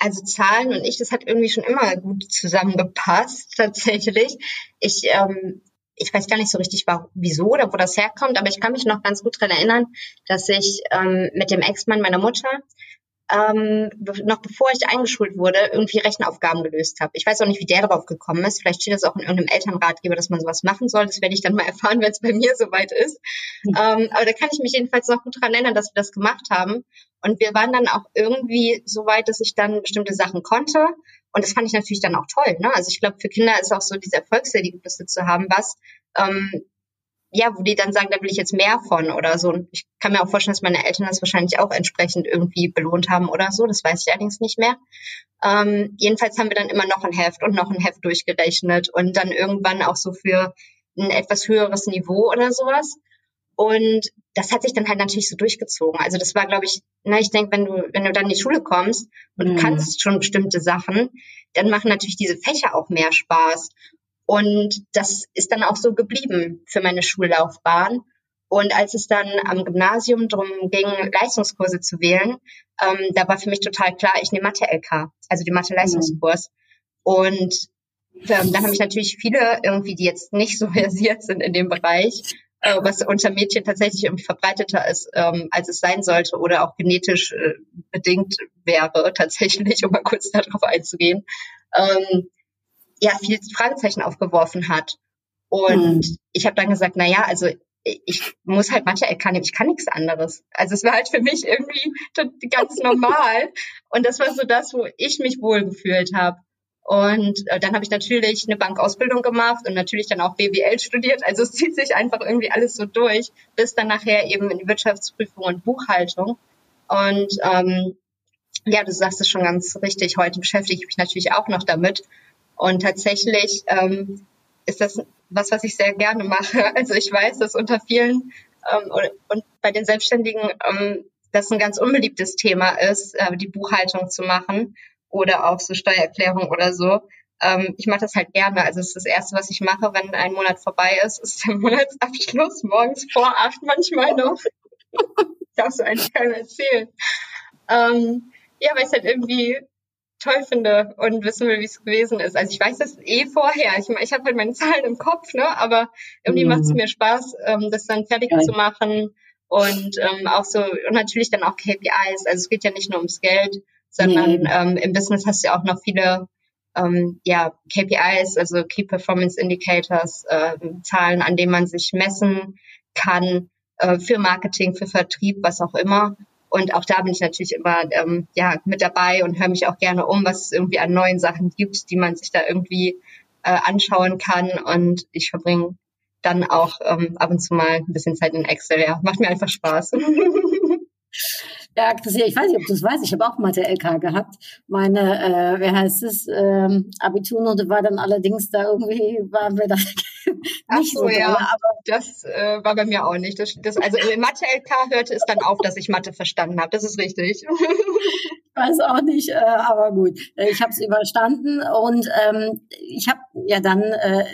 also Zahlen und ich, das hat irgendwie schon immer gut zusammengepasst, tatsächlich. Ich, ähm, ich weiß gar nicht so richtig, wieso oder wo das herkommt, aber ich kann mich noch ganz gut dran erinnern, dass ich ähm, mit dem Ex-Mann meiner Mutter ähm, noch bevor ich eingeschult wurde, irgendwie Rechenaufgaben gelöst habe. Ich weiß auch nicht, wie der darauf gekommen ist. Vielleicht steht das auch in irgendeinem Elternratgeber, dass man sowas machen soll. Das werde ich dann mal erfahren, wenn es bei mir soweit ist. Mhm. Ähm, aber da kann ich mich jedenfalls noch gut dran erinnern, dass wir das gemacht haben. Und wir waren dann auch irgendwie so weit, dass ich dann bestimmte Sachen konnte. Und das fand ich natürlich dann auch toll. Ne? Also ich glaube, für Kinder ist auch so diese Erfolgserlebnisse zu haben, was ähm, ja, wo die dann sagen, da will ich jetzt mehr von oder so. Und ich kann mir auch vorstellen, dass meine Eltern das wahrscheinlich auch entsprechend irgendwie belohnt haben oder so. Das weiß ich allerdings nicht mehr. Ähm, jedenfalls haben wir dann immer noch ein Heft und noch ein Heft durchgerechnet und dann irgendwann auch so für ein etwas höheres Niveau oder sowas. Und das hat sich dann halt natürlich so durchgezogen. Also das war, glaube ich, na, ich denke, wenn du, wenn du dann in die Schule kommst und mhm. du kannst schon bestimmte Sachen, dann machen natürlich diese Fächer auch mehr Spaß. Und das ist dann auch so geblieben für meine Schullaufbahn. Und als es dann am Gymnasium darum ging, Leistungskurse zu wählen, ähm, da war für mich total klar, ich nehme Mathe-LK, also die Mathe-Leistungskurs. Und ähm, dann habe ich natürlich viele irgendwie, die jetzt nicht so versiert sind in dem Bereich, äh, was unter Mädchen tatsächlich irgendwie verbreiteter ist, ähm, als es sein sollte oder auch genetisch äh, bedingt wäre, tatsächlich, um mal kurz darauf einzugehen. Ähm, ja viel Fragezeichen aufgeworfen hat. Und mhm. ich habe dann gesagt, na ja, also ich muss halt Mathe erkennen, ich kann nichts anderes. Also es war halt für mich irgendwie ganz normal. Und das war so das, wo ich mich wohl gefühlt habe. Und äh, dann habe ich natürlich eine Bankausbildung gemacht und natürlich dann auch BWL studiert. Also es zieht sich einfach irgendwie alles so durch, bis dann nachher eben in die Wirtschaftsprüfung und Buchhaltung. Und ähm, ja, du sagst es schon ganz richtig. Heute beschäftige ich mich natürlich auch noch damit. Und tatsächlich ähm, ist das was, was ich sehr gerne mache. Also ich weiß, dass unter vielen ähm, und, und bei den Selbstständigen ähm, das ein ganz unbeliebtes Thema ist, äh, die Buchhaltung zu machen oder auch so Steuererklärung oder so. Ähm, ich mache das halt gerne. Also es ist das Erste, was ich mache, wenn ein Monat vorbei ist, ist der Monatsabschluss morgens vor acht manchmal noch. Darfst du eigentlich keiner erzählen. Ähm, ja, weil es halt irgendwie toll finde und wissen will, wie es gewesen ist. Also ich weiß das eh vorher. Ich, ich habe halt meine Zahlen im Kopf, ne? aber irgendwie mhm. macht es mir Spaß, ähm, das dann fertig ja. zu machen und ähm, auch so und natürlich dann auch KPIs. Also es geht ja nicht nur ums Geld, sondern nee. ähm, im Business hast du ja auch noch viele ähm, ja, KPIs, also Key Performance Indicators, äh, Zahlen, an denen man sich messen kann äh, für Marketing, für Vertrieb, was auch immer. Und auch da bin ich natürlich immer ähm, ja, mit dabei und höre mich auch gerne um, was es irgendwie an neuen Sachen gibt, die man sich da irgendwie äh, anschauen kann. Und ich verbringe dann auch ähm, ab und zu mal ein bisschen Zeit in Excel. Ja, macht mir einfach Spaß. Ja, Christian, ich weiß nicht, ob du es weißt. Ich habe auch Mathe-LK gehabt. Meine, äh, wie heißt es, ähm, Abiturnote war dann allerdings da irgendwie, waren wir da nicht so, so ja, aber das äh, war bei mir auch nicht. Das, das, also in Mathe-LK hörte es dann auf, dass ich Mathe verstanden habe. Das ist richtig. weiß auch nicht, äh, aber gut. Äh, ich habe es überstanden und ähm, ich habe ja dann äh,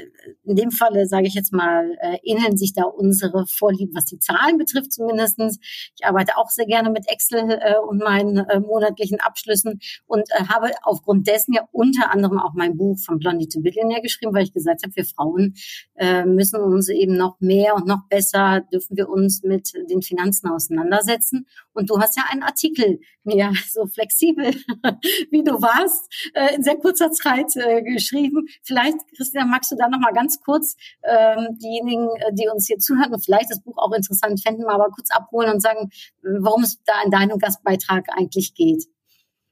in dem Falle, sage ich jetzt mal, äh, ähneln sich da unsere Vorlieben, was die Zahlen betrifft zumindestens. Ich arbeite auch sehr gerne mit Excel äh, und meinen äh, monatlichen Abschlüssen und äh, habe aufgrund dessen ja unter anderem auch mein Buch von Blondie to Billionaire geschrieben, weil ich gesagt habe, wir Frauen äh, müssen uns eben noch mehr und noch besser, dürfen wir uns mit den Finanzen auseinandersetzen. Und du hast ja einen Artikel mir so flexibel, wie du warst, äh, in sehr kurzer Zeit äh, geschrieben. Vielleicht, Christian, magst du da noch mal ganz kurz ähm, diejenigen, äh, die uns hier zuhören und vielleicht das Buch auch interessant fänden, mal aber kurz abholen und sagen, worum es da in deinem Gastbeitrag eigentlich geht.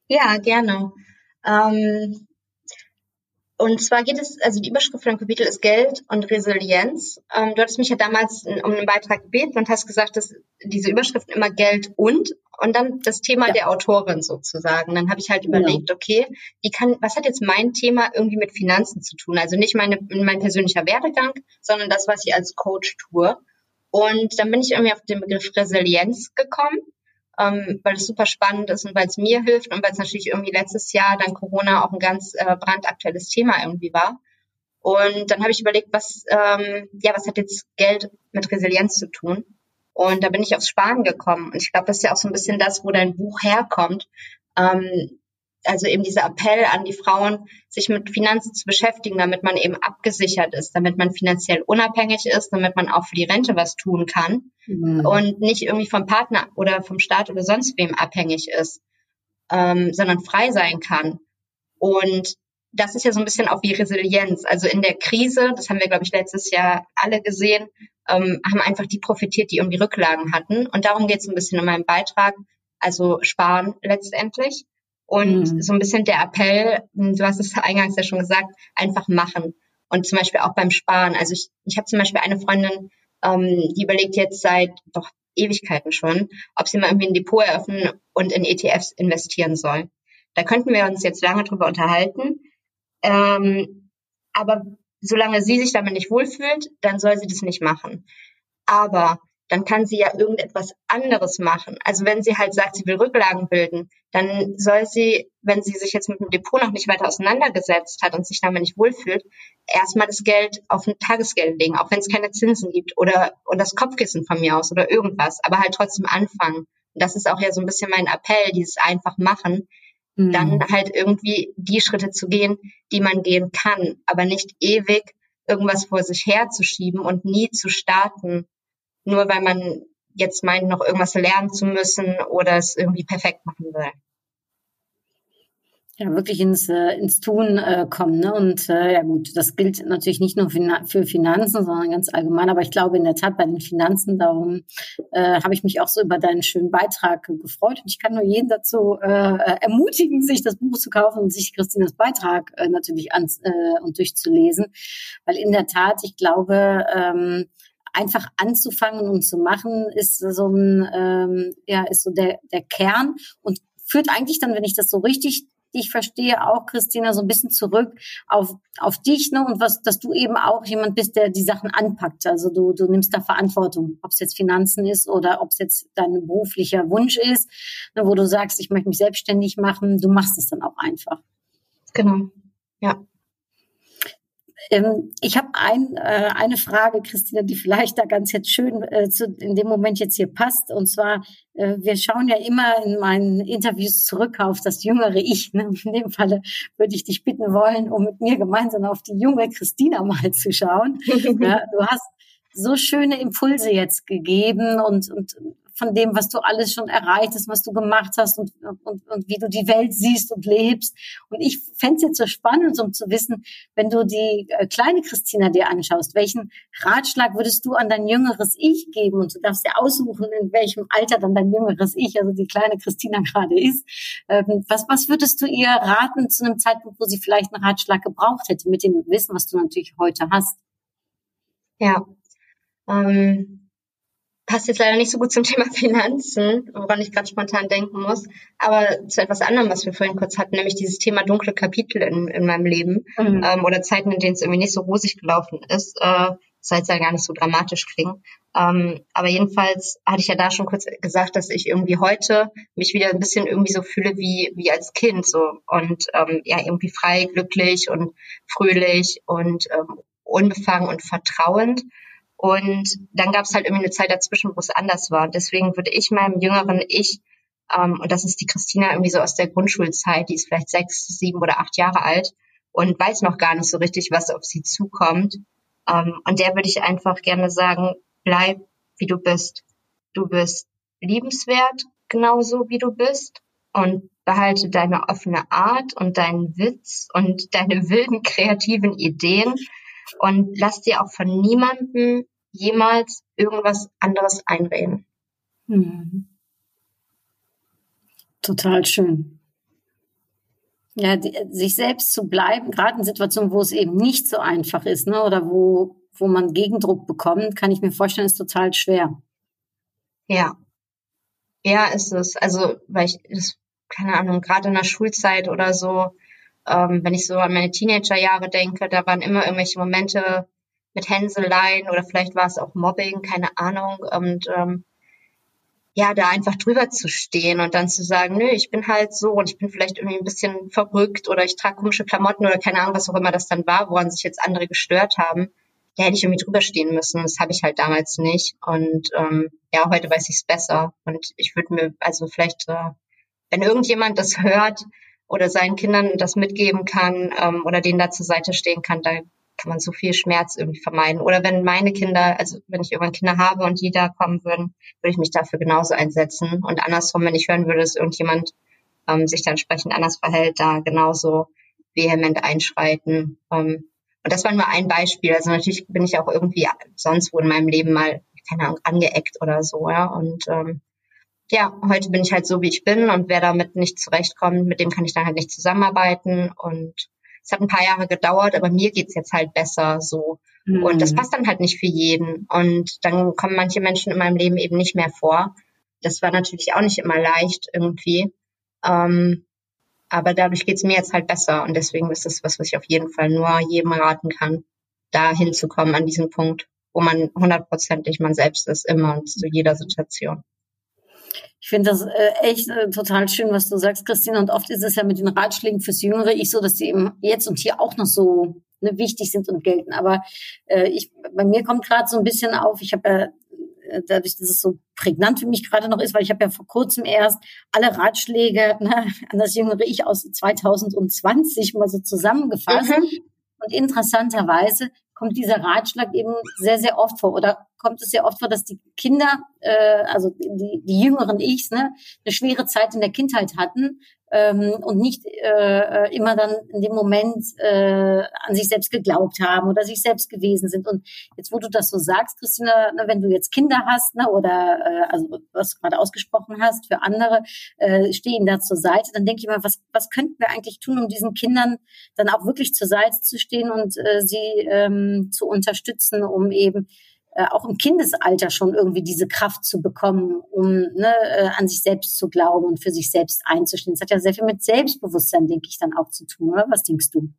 Ja, gerne. Ähm, und zwar geht es, also die Überschrift von dem Kapitel ist Geld und Resilienz. Ähm, du hattest mich ja damals um einen Beitrag gebeten und hast gesagt, dass diese Überschriften immer Geld und Und dann das Thema Ja. der Autorin sozusagen. Dann habe ich halt überlegt, okay, wie kann, was hat jetzt mein Thema irgendwie mit Finanzen zu tun? Also nicht meine, mein persönlicher Werdegang, sondern das, was ich als Coach tue. Und dann bin ich irgendwie auf den Begriff Resilienz gekommen, ähm, weil es super spannend ist und weil es mir hilft und weil es natürlich irgendwie letztes Jahr dann Corona auch ein ganz äh, brandaktuelles Thema irgendwie war. Und dann habe ich überlegt, was, ähm, ja, was hat jetzt Geld mit Resilienz zu tun? Und da bin ich aufs Sparen gekommen. Und ich glaube, das ist ja auch so ein bisschen das, wo dein Buch herkommt. Ähm, also eben dieser Appell an die Frauen, sich mit Finanzen zu beschäftigen, damit man eben abgesichert ist, damit man finanziell unabhängig ist, damit man auch für die Rente was tun kann Mhm. und nicht irgendwie vom Partner oder vom Staat oder sonst wem abhängig ist, ähm, sondern frei sein kann. Und das ist ja so ein bisschen auch wie Resilienz. Also in der Krise, das haben wir, glaube ich, letztes Jahr alle gesehen, ähm, haben einfach die profitiert, die irgendwie Rücklagen hatten. Und darum geht es ein bisschen in meinem Beitrag, also sparen letztendlich. Und Mhm. so ein bisschen der Appell, du hast es eingangs ja schon gesagt, einfach machen. Und zum Beispiel auch beim Sparen. Also ich, ich habe zum Beispiel eine Freundin, ähm, die überlegt jetzt seit doch Ewigkeiten schon, ob sie mal irgendwie ein Depot eröffnen und in ETFs investieren soll. Da könnten wir uns jetzt lange drüber unterhalten. Ähm, aber solange sie sich damit nicht wohlfühlt, dann soll sie das nicht machen. Aber dann kann sie ja irgendetwas anderes machen. Also wenn sie halt sagt, sie will Rücklagen bilden, dann soll sie, wenn sie sich jetzt mit dem Depot noch nicht weiter auseinandergesetzt hat und sich damit nicht wohlfühlt, erstmal das Geld auf ein Tagesgeld legen, auch wenn es keine Zinsen gibt oder und das Kopfkissen von mir aus oder irgendwas, aber halt trotzdem anfangen. Und das ist auch ja so ein bisschen mein Appell, dieses einfach machen, Mhm. dann halt irgendwie die Schritte zu gehen, die man gehen kann, aber nicht ewig irgendwas vor sich herzuschieben und nie zu starten, nur weil man jetzt meint, noch irgendwas lernen zu müssen oder es irgendwie perfekt machen will. ja, wirklich ins, äh, ins Tun äh, kommen. Ne? Und äh, ja gut, das gilt natürlich nicht nur für Finanzen, sondern ganz allgemein. Aber ich glaube in der Tat bei den Finanzen, darum äh, habe ich mich auch so über deinen schönen Beitrag äh, gefreut. Und ich kann nur jeden dazu äh, äh, ermutigen, sich das Buch zu kaufen und sich Christinas Beitrag äh, natürlich an, äh, und durchzulesen. Weil in der Tat, ich glaube, ähm, einfach anzufangen und zu machen, ist so ein, ähm, ja, ist so der, der Kern und führt eigentlich dann, wenn ich das so richtig ich verstehe auch, Christina, so ein bisschen zurück auf, auf dich, ne, und was, dass du eben auch jemand bist, der die Sachen anpackt. Also du, du nimmst da Verantwortung, ob es jetzt Finanzen ist oder ob es jetzt dein beruflicher Wunsch ist, ne, wo du sagst, ich möchte mich selbstständig machen, du machst es dann auch einfach. Genau. Ja. Ähm, ich habe ein, äh, eine Frage, Christina, die vielleicht da ganz jetzt schön äh, zu, in dem Moment jetzt hier passt. Und zwar, äh, wir schauen ja immer in meinen Interviews zurück auf das jüngere Ich. Ne? In dem Falle würde ich dich bitten wollen, um mit mir gemeinsam auf die junge Christina mal zu schauen. Ja, du hast so schöne Impulse jetzt gegeben und, und von dem, was du alles schon erreicht hast, was du gemacht hast und, und, und wie du die Welt siehst und lebst. Und ich fände es jetzt so spannend, um zu wissen, wenn du die äh, kleine Christina dir anschaust, welchen Ratschlag würdest du an dein jüngeres Ich geben? Und du darfst dir aussuchen, in welchem Alter dann dein jüngeres Ich, also die kleine Christina gerade ist. Ähm, was, was würdest du ihr raten zu einem Zeitpunkt, wo sie vielleicht einen Ratschlag gebraucht hätte, mit dem Wissen, was du natürlich heute hast? Ja. Ähm, passt jetzt leider nicht so gut zum Thema Finanzen, woran ich gerade spontan denken muss, aber zu etwas anderem, was wir vorhin kurz hatten, nämlich dieses Thema dunkle Kapitel in, in meinem Leben Mhm. ähm, oder Zeiten, in denen es irgendwie nicht so rosig gelaufen ist. Äh, soll jetzt ja gar nicht so dramatisch klingen. Ähm, aber jedenfalls hatte ich ja da schon kurz gesagt, dass ich irgendwie heute mich wieder ein bisschen irgendwie so fühle wie, wie als Kind so und ähm, ja irgendwie frei, glücklich und fröhlich und ähm, unbefangen und vertrauend. Und dann gab es halt irgendwie eine Zeit dazwischen, wo es anders war. Deswegen würde ich meinem jüngeren Ich, ähm, und das ist die Christina irgendwie so aus der Grundschulzeit, die ist vielleicht sechs, sieben oder acht Jahre alt und weiß noch gar nicht so richtig, was auf sie zukommt. Ähm, und der würde ich einfach gerne sagen, bleib wie du bist. Du bist liebenswert, genauso wie du bist. Und behalte deine offene Art und deinen Witz und deine wilden kreativen Ideen und lass dir auch von niemandem jemals irgendwas anderes einreden. Mhm. Total schön. Ja, die, sich selbst zu bleiben, gerade in Situationen, wo es eben nicht so einfach ist, ne, oder wo, wo man Gegendruck bekommt, kann ich mir vorstellen, ist total schwer. Ja. Ja, ist es. Also, weil ich, das, keine Ahnung, gerade in der Schulzeit oder so, ähm, wenn ich so an meine Teenagerjahre denke, da waren immer irgendwelche Momente mit Hänseleien oder vielleicht war es auch Mobbing, keine Ahnung. Und ähm, ja, da einfach drüber zu stehen und dann zu sagen, nö, ich bin halt so und ich bin vielleicht irgendwie ein bisschen verrückt oder ich trage komische Klamotten oder keine Ahnung, was auch immer das dann war, woran sich jetzt andere gestört haben. Da hätte ich irgendwie drüber stehen müssen. Das habe ich halt damals nicht. Und ähm, ja, heute weiß ich es besser. Und ich würde mir, also vielleicht, äh, wenn irgendjemand das hört oder seinen Kindern das mitgeben kann ähm, oder denen da zur Seite stehen kann, da kann man so viel Schmerz irgendwie vermeiden. Oder wenn meine Kinder, also wenn ich irgendwann Kinder habe und die da kommen würden, würde ich mich dafür genauso einsetzen. Und andersrum, wenn ich hören würde, dass irgendjemand ähm, sich dann entsprechend anders verhält, da genauso vehement einschreiten. Ähm, und das war nur ein Beispiel. Also natürlich bin ich auch irgendwie sonst wo in meinem Leben mal, keine Ahnung, angeeckt oder so, ja. Und ähm, ja, heute bin ich halt so, wie ich bin und wer damit nicht zurechtkommt, mit dem kann ich dann halt nicht zusammenarbeiten. Und es hat ein paar Jahre gedauert, aber mir geht's jetzt halt besser so. Mhm. Und das mhm. passt dann halt nicht für jeden. Und dann kommen manche Menschen in meinem Leben eben nicht mehr vor. Das war natürlich auch nicht immer leicht irgendwie. Ähm, aber dadurch geht's mir jetzt halt besser. Und deswegen ist das was, was ich auf jeden Fall nur jedem raten kann, da hinzukommen an diesen Punkt, wo man hundertprozentig man selbst ist, immer und zu jeder Situation. Ich finde das äh, echt äh, total schön, was du sagst, Christine. Und oft ist es ja mit den Ratschlägen fürs Jüngere ich so, dass die eben jetzt und hier auch noch so ne, wichtig sind und gelten. Aber äh, ich, bei mir kommt gerade so ein bisschen auf, ich habe ja äh, dadurch, dass es so prägnant für mich gerade noch ist, weil ich habe ja vor kurzem erst alle Ratschläge ne, an das jüngere Ich aus 2020 mal so zusammengefasst. Mhm. Und interessanterweise kommt dieser Ratschlag eben sehr, sehr oft vor. Oder kommt es sehr oft vor, dass die Kinder, äh, also die, die jüngeren Ichs, ne, eine schwere Zeit in der Kindheit hatten ähm, und nicht äh, immer dann in dem Moment äh, an sich selbst geglaubt haben oder sich selbst gewesen sind. Und jetzt, wo du das so sagst, Christina, ne, wenn du jetzt Kinder hast ne, oder äh, also was gerade ausgesprochen hast für andere, äh, stehen da zur Seite, dann denke ich mal, was, was könnten wir eigentlich tun, um diesen Kindern dann auch wirklich zur Seite zu stehen und äh, sie ähm, zu unterstützen, um eben äh, auch im Kindesalter schon irgendwie diese Kraft zu bekommen, um ne, äh, an sich selbst zu glauben und für sich selbst einzustehen. Das hat ja sehr viel mit Selbstbewusstsein, denke ich, dann auch zu tun, oder? Was denkst du?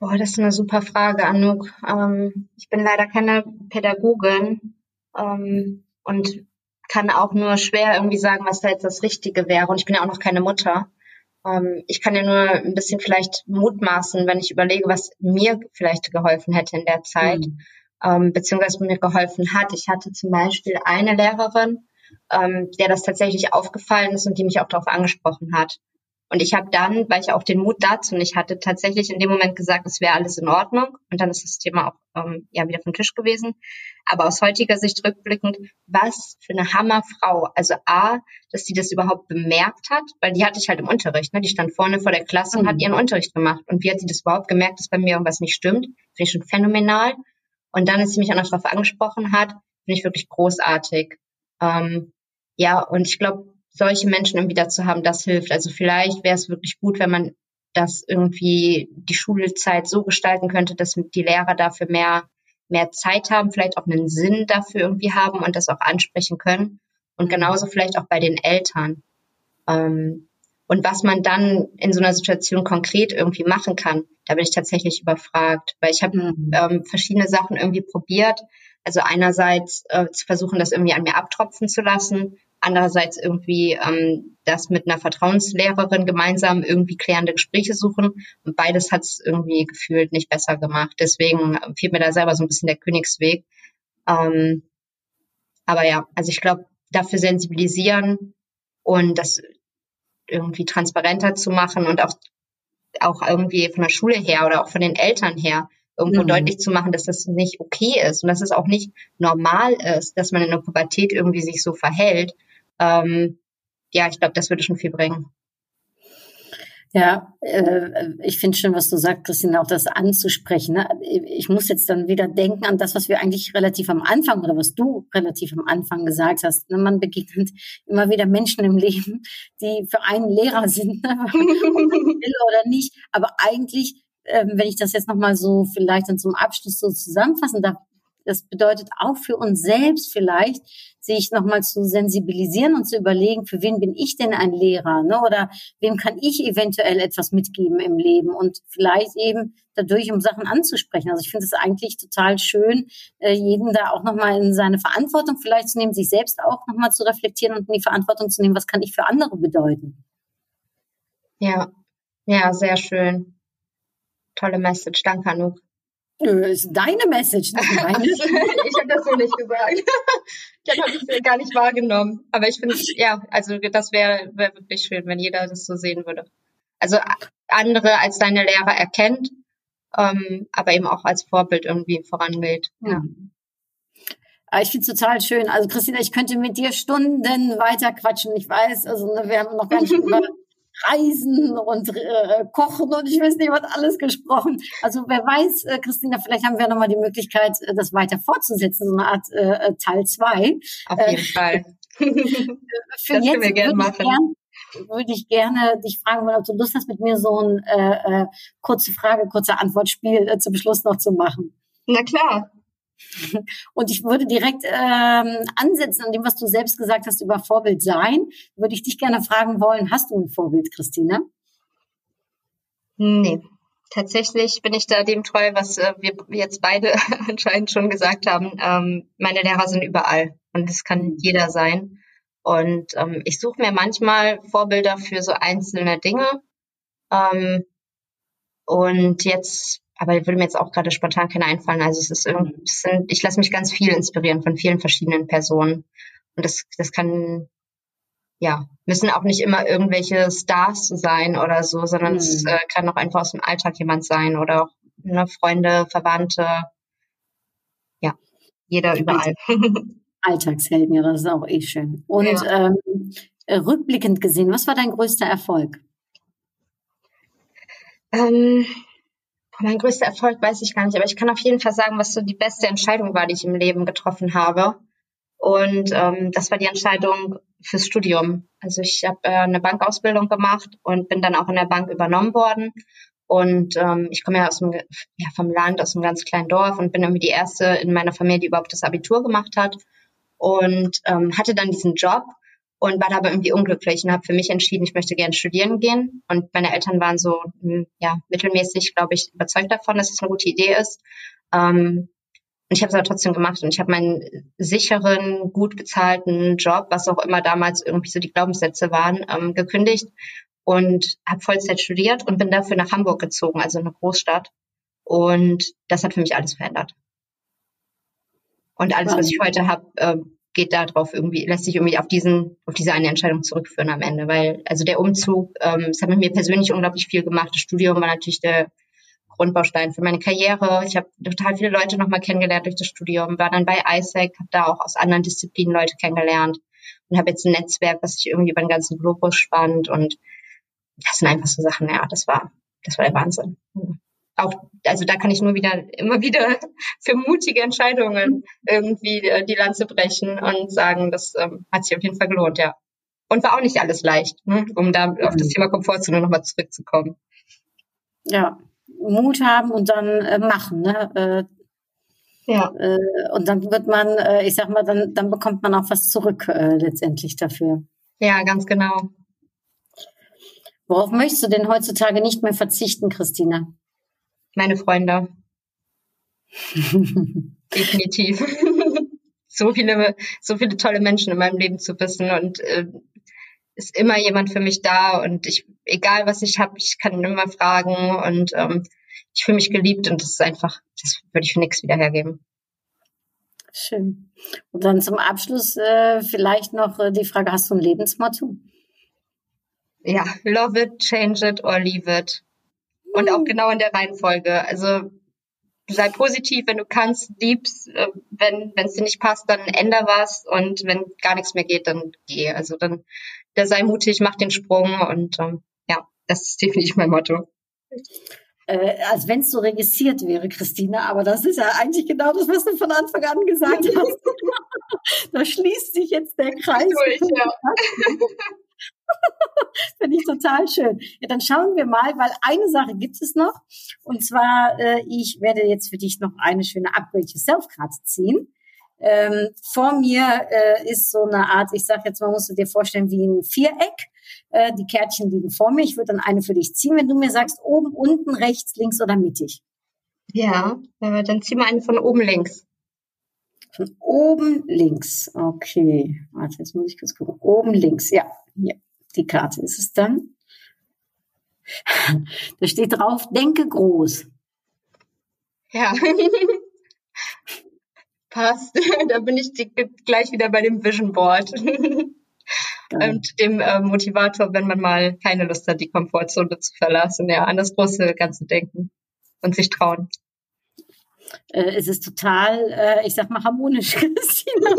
Boah, das ist eine super Frage, Anouk. Ähm, ich bin leider keine Pädagogin ähm, und kann auch nur schwer irgendwie sagen, was da jetzt das Richtige wäre. Und ich bin ja auch noch keine Mutter. Ähm, ich kann ja nur ein bisschen vielleicht mutmaßen, wenn ich überlege, was mir vielleicht geholfen hätte in der Zeit. Mhm ähm, beziehungsweise mir geholfen hat. Ich hatte zum Beispiel eine Lehrerin, ähm, der das tatsächlich aufgefallen ist und die mich auch darauf angesprochen hat. Und ich habe dann, weil ich auch den Mut dazu nicht hatte, tatsächlich in dem Moment gesagt, es wäre alles in Ordnung. Und dann ist das Thema auch ähm, ja wieder vom Tisch gewesen. Aber aus heutiger Sicht rückblickend, was für eine Hammerfrau. Also A, dass sie das überhaupt bemerkt hat, weil die hatte ich halt im Unterricht. Ne? Die stand vorne vor der Klasse und hat mhm. ihren Unterricht gemacht. Und wie hat sie das überhaupt gemerkt, dass bei mir irgendwas nicht stimmt? Finde ich schon phänomenal. Und dann, als sie mich auch noch darauf angesprochen hat, finde ich wirklich großartig. Ähm, ja, und ich glaube, solche Menschen irgendwie dazu haben, das hilft. Also vielleicht wäre es wirklich gut, wenn man das irgendwie die Schulzeit so gestalten könnte, dass die Lehrer dafür mehr, mehr Zeit haben, vielleicht auch einen Sinn dafür irgendwie haben und das auch ansprechen können. Und genauso vielleicht auch bei den Eltern. Ähm, und was man dann in so einer Situation konkret irgendwie machen kann, da bin ich tatsächlich überfragt, weil ich habe mhm. ähm, verschiedene Sachen irgendwie probiert. Also einerseits äh, zu versuchen, das irgendwie an mir abtropfen zu lassen, andererseits irgendwie ähm, das mit einer Vertrauenslehrerin gemeinsam irgendwie klärende Gespräche suchen. Und beides hat es irgendwie gefühlt nicht besser gemacht. Deswegen fehlt mir da selber so ein bisschen der Königsweg. Ähm, aber ja, also ich glaube, dafür sensibilisieren und das irgendwie transparenter zu machen und auch, auch irgendwie von der Schule her oder auch von den Eltern her irgendwo mhm. deutlich zu machen, dass das nicht okay ist und dass es auch nicht normal ist, dass man in der Pubertät irgendwie sich so verhält. Ähm, ja, ich glaube, das würde schon viel bringen. Ja, äh, ich finde schon, was du sagst, Christine, auch das anzusprechen. Ne? Ich muss jetzt dann wieder denken an das, was wir eigentlich relativ am Anfang oder was du relativ am Anfang gesagt hast. Ne? Man begegnet immer wieder Menschen im Leben, die für einen Lehrer sind, ne? will oder nicht. Aber eigentlich, äh, wenn ich das jetzt nochmal so vielleicht dann zum Abschluss so zusammenfassen darf, das bedeutet auch für uns selbst vielleicht, sich nochmal zu sensibilisieren und zu überlegen, für wen bin ich denn ein Lehrer, ne? Oder wem kann ich eventuell etwas mitgeben im Leben und vielleicht eben dadurch, um Sachen anzusprechen. Also ich finde es eigentlich total schön, äh, jeden da auch nochmal in seine Verantwortung vielleicht zu nehmen, sich selbst auch nochmal zu reflektieren und in die Verantwortung zu nehmen, was kann ich für andere bedeuten. Ja, ja, sehr schön. Tolle Message. Danke, Anouk. Nö, ist deine Message, nicht meine. ich habe das so nicht gesagt. Dann habe ich es gar nicht wahrgenommen. Aber ich finde, ja, also das wäre wär wirklich schön, wenn jeder das so sehen würde. Also andere als deine Lehrer erkennt, ähm, aber eben auch als Vorbild irgendwie vorangeht. Ja. Ah, Ich finde es total schön. Also Christina, ich könnte mit dir Stunden weiter quatschen. Ich weiß, also ne, wir haben noch gar nicht über Reisen und äh, Kochen und ich weiß nicht, was alles gesprochen. Also wer weiß, äh, Christina, vielleicht haben wir nochmal die Möglichkeit, äh, das weiter fortzusetzen, so eine Art äh, äh Teil zwei. Auf jeden Fall. Für Das können jetzt wir gerne machen. gern- würde ich gerne dich fragen, wollen, ob du Lust hast, mit mir so ein äh, äh, kurze Frage, kurze Antwortspiel äh, zum Schluss noch zu machen. Na klar. Und ich würde direkt ähm, ansetzen an dem, was du selbst gesagt hast über Vorbild sein. Würde ich dich gerne fragen wollen, hast du ein Vorbild, Christina? Nee. Tatsächlich bin ich da dem treu, was äh, wir jetzt beide anscheinend schon gesagt haben. Ähm, meine Lehrer sind überall und das kann jeder sein. Und ähm, ich suche mir manchmal Vorbilder für so einzelne Dinge. Ähm, und jetzt, aber würde mir jetzt auch gerade spontan keine einfallen. Also es ist irgendwie, es sind, ich lasse mich ganz viel inspirieren von vielen verschiedenen Personen. Und das, das kann, ja, müssen auch nicht immer irgendwelche Stars sein oder so, sondern es Mhm. äh, kann auch einfach aus dem Alltag jemand sein oder auch ne, Freunde, Verwandte. Ja, jeder überall. Alltagshelden, ja, das ist auch eh schön. Und ähm, äh, rückblickend gesehen, was war dein größter Erfolg? Ähm, mein größter Erfolg weiß ich gar nicht, aber ich kann auf jeden Fall sagen, was so die beste Entscheidung war, die ich im Leben getroffen habe. Und ähm, das war die Entscheidung fürs Studium. Also ich habe äh, eine Bankausbildung gemacht und bin dann auch in der Bank übernommen worden. Und ähm, ich komme ja aus dem, ja, vom Land, aus einem ganz kleinen Dorf und bin irgendwie die erste in meiner Familie, die überhaupt das Abitur gemacht hat. Und ähm, hatte dann diesen Job und war da aber irgendwie unglücklich und habe für mich entschieden, ich möchte gerne studieren gehen. Und meine Eltern waren so hm, ja mittelmäßig, glaube ich, überzeugt davon, dass es eine gute Idee ist. Ähm, und ich habe es aber trotzdem gemacht und ich habe meinen sicheren, gut bezahlten Job, was auch immer damals irgendwie so die Glaubenssätze waren, ähm, gekündigt und habe Vollzeit studiert und bin dafür nach Hamburg gezogen, also in eine Großstadt. Und das hat für mich alles verändert. Und alles, was ich heute habe, äh, geht da drauf irgendwie, lässt sich irgendwie auf diesen, auf diese eine Entscheidung zurückführen am Ende. Weil, also der Umzug, ähm, es hat mit mir persönlich unglaublich viel gemacht. Das Studium war natürlich der Grundbaustein für meine Karriere. Ich habe total viele Leute nochmal kennengelernt durch das Studium, war dann bei ISEC, habe da auch aus anderen Disziplinen Leute kennengelernt und habe jetzt ein Netzwerk, was sich irgendwie über den ganzen Globus spannt und das sind einfach so Sachen, ja, das war, das war der Wahnsinn. Auch, also da kann ich nur wieder, immer wieder für mutige Entscheidungen irgendwie äh, die Lanze brechen und sagen, das ähm, hat sich auf jeden Fall gelohnt, ja. Und war auch nicht alles leicht, ne? um da auf das Thema Komfortzone nochmal zurückzukommen. Ja, Mut haben und dann äh, machen, ne? Ja. Äh, äh, und dann wird man, äh, ich sag mal, dann, dann bekommt man auch was zurück äh, letztendlich dafür. Ja, ganz genau. Worauf möchtest du denn heutzutage nicht mehr verzichten, Christina? Meine Freunde. Definitiv. so viele, so viele tolle Menschen in meinem Leben zu wissen und äh, ist immer jemand für mich da und ich, egal was ich habe, ich kann immer fragen und ähm, ich fühle mich geliebt und das ist einfach, das würde ich für nichts wieder hergeben. Schön. Und dann zum Abschluss äh, vielleicht noch äh, die Frage, hast du ein Lebensmotto? Ja, love it, change it or leave it. Und auch genau in der Reihenfolge. Also sei positiv, wenn du kannst, liebst, äh, wenn wenn es dir nicht passt, dann änder was und wenn gar nichts mehr geht, dann geh. Also dann da sei mutig, mach den Sprung und ähm, ja, das ist definitiv mein Motto. Äh, als wenn es so registriert wäre, Christina, aber das ist ja eigentlich genau das, was du von Anfang an gesagt hast. da schließt sich jetzt der Kreis. Durch, ja. Finde ich total schön. Ja, dann schauen wir mal, weil eine Sache gibt es noch. Und zwar, äh, ich werde jetzt für dich noch eine schöne Upgrade Yourself Karte ziehen. Ähm, vor mir äh, ist so eine Art, ich sag jetzt mal, musst du dir vorstellen, wie ein Viereck. Äh, die Kärtchen liegen vor mir. Ich würde dann eine für dich ziehen, wenn du mir sagst, oben, unten, rechts, links oder mittig. Ja, äh, dann zieh mal eine von oben links. Von oben links. Okay. Warte, jetzt muss ich kurz gucken. Oben links. Ja, hier. Die Karte ist es dann. Da steht drauf, denke groß. Ja. Passt. da bin ich gleich wieder bei dem Vision Board. Und dem äh, Motivator, wenn man mal keine Lust hat, die Komfortzone zu verlassen, ja, an das große Ganze denken und sich trauen. Äh, es ist total, äh, ich sag mal, harmonisch, Christina.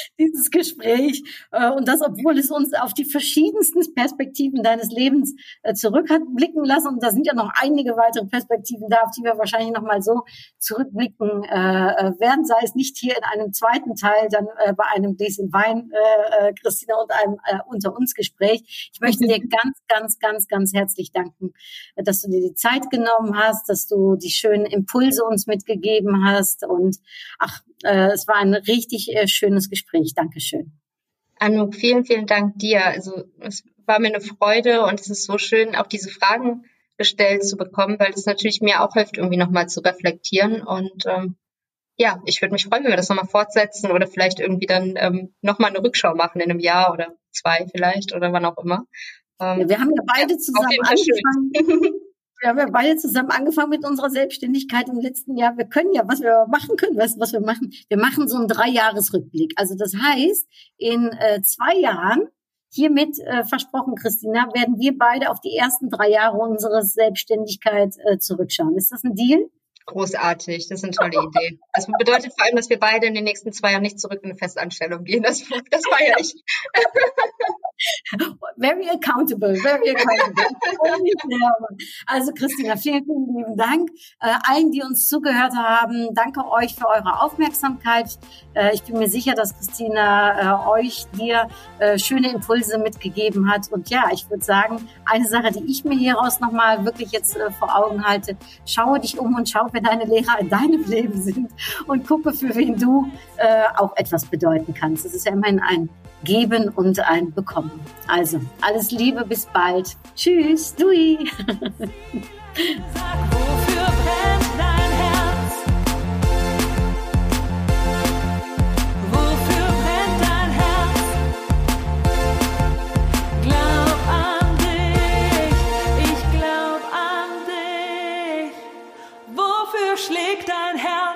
Dieses Gespräch. Äh, und das, obwohl es uns auf die verschiedensten Perspektiven deines Lebens äh, zurück hat blicken lassen. Und da sind ja noch einige weitere Perspektiven da, auf die wir wahrscheinlich noch mal so zurückblicken äh, äh, werden, sei es nicht hier in einem zweiten Teil, dann äh, bei einem Gläschen Wein, äh, äh, Christina, und einem äh, unter uns Gespräch. Ich möchte dir ganz, ganz, ganz, ganz herzlich danken, äh, dass du dir die Zeit genommen hast, dass du die schönen Impulse uns mitgegeben hast. Und ach, äh, es war ein richtig äh, schönes Gespräch. Dankeschön. Anouk, vielen, vielen Dank dir. Also es war mir eine Freude und es ist so schön, auch diese Fragen gestellt zu bekommen, weil es natürlich mir auch hilft, irgendwie nochmal zu reflektieren. Und ähm, ja, ich würde mich freuen, wenn wir das nochmal fortsetzen oder vielleicht irgendwie dann ähm, nochmal eine Rückschau machen in einem Jahr oder zwei vielleicht oder wann auch immer. Ähm, Ja, wir haben ja beide zusammen angefangen. Wir haben ja beide zusammen angefangen mit unserer Selbstständigkeit im letzten Jahr. Wir können ja, was wir machen können, du, was wir machen? Wir machen so einen Dreijahresrückblick. Also das heißt, in äh, zwei Jahren, hiermit äh, versprochen, Christina, werden wir beide auf die ersten drei Jahre unserer Selbstständigkeit äh, zurückschauen. Ist das ein Deal? Großartig, das ist eine tolle Idee. Das bedeutet vor allem, dass wir beide in den nächsten zwei Jahren nicht zurück in eine Festanstellung gehen. Das, das feiere ich. Very accountable, very accountable. also Christina, vielen, lieben Dank. Äh, allen, die uns zugehört haben, danke euch für eure Aufmerksamkeit. Äh, ich bin mir sicher, dass Christina äh, euch, dir äh, schöne Impulse mitgegeben hat. Und ja, ich würde sagen, eine Sache, die ich mir hieraus nochmal wirklich jetzt äh, vor Augen halte, schaue dich um und schau, wer deine Lehrer in deinem Leben sind und gucke, für wen du äh, auch etwas bedeuten kannst. Es ist ja immerhin ein Geben und ein Bekommen. Also, alles Liebe, bis bald. Tschüss, Dui. Sag, wofür schlägt dein Herz?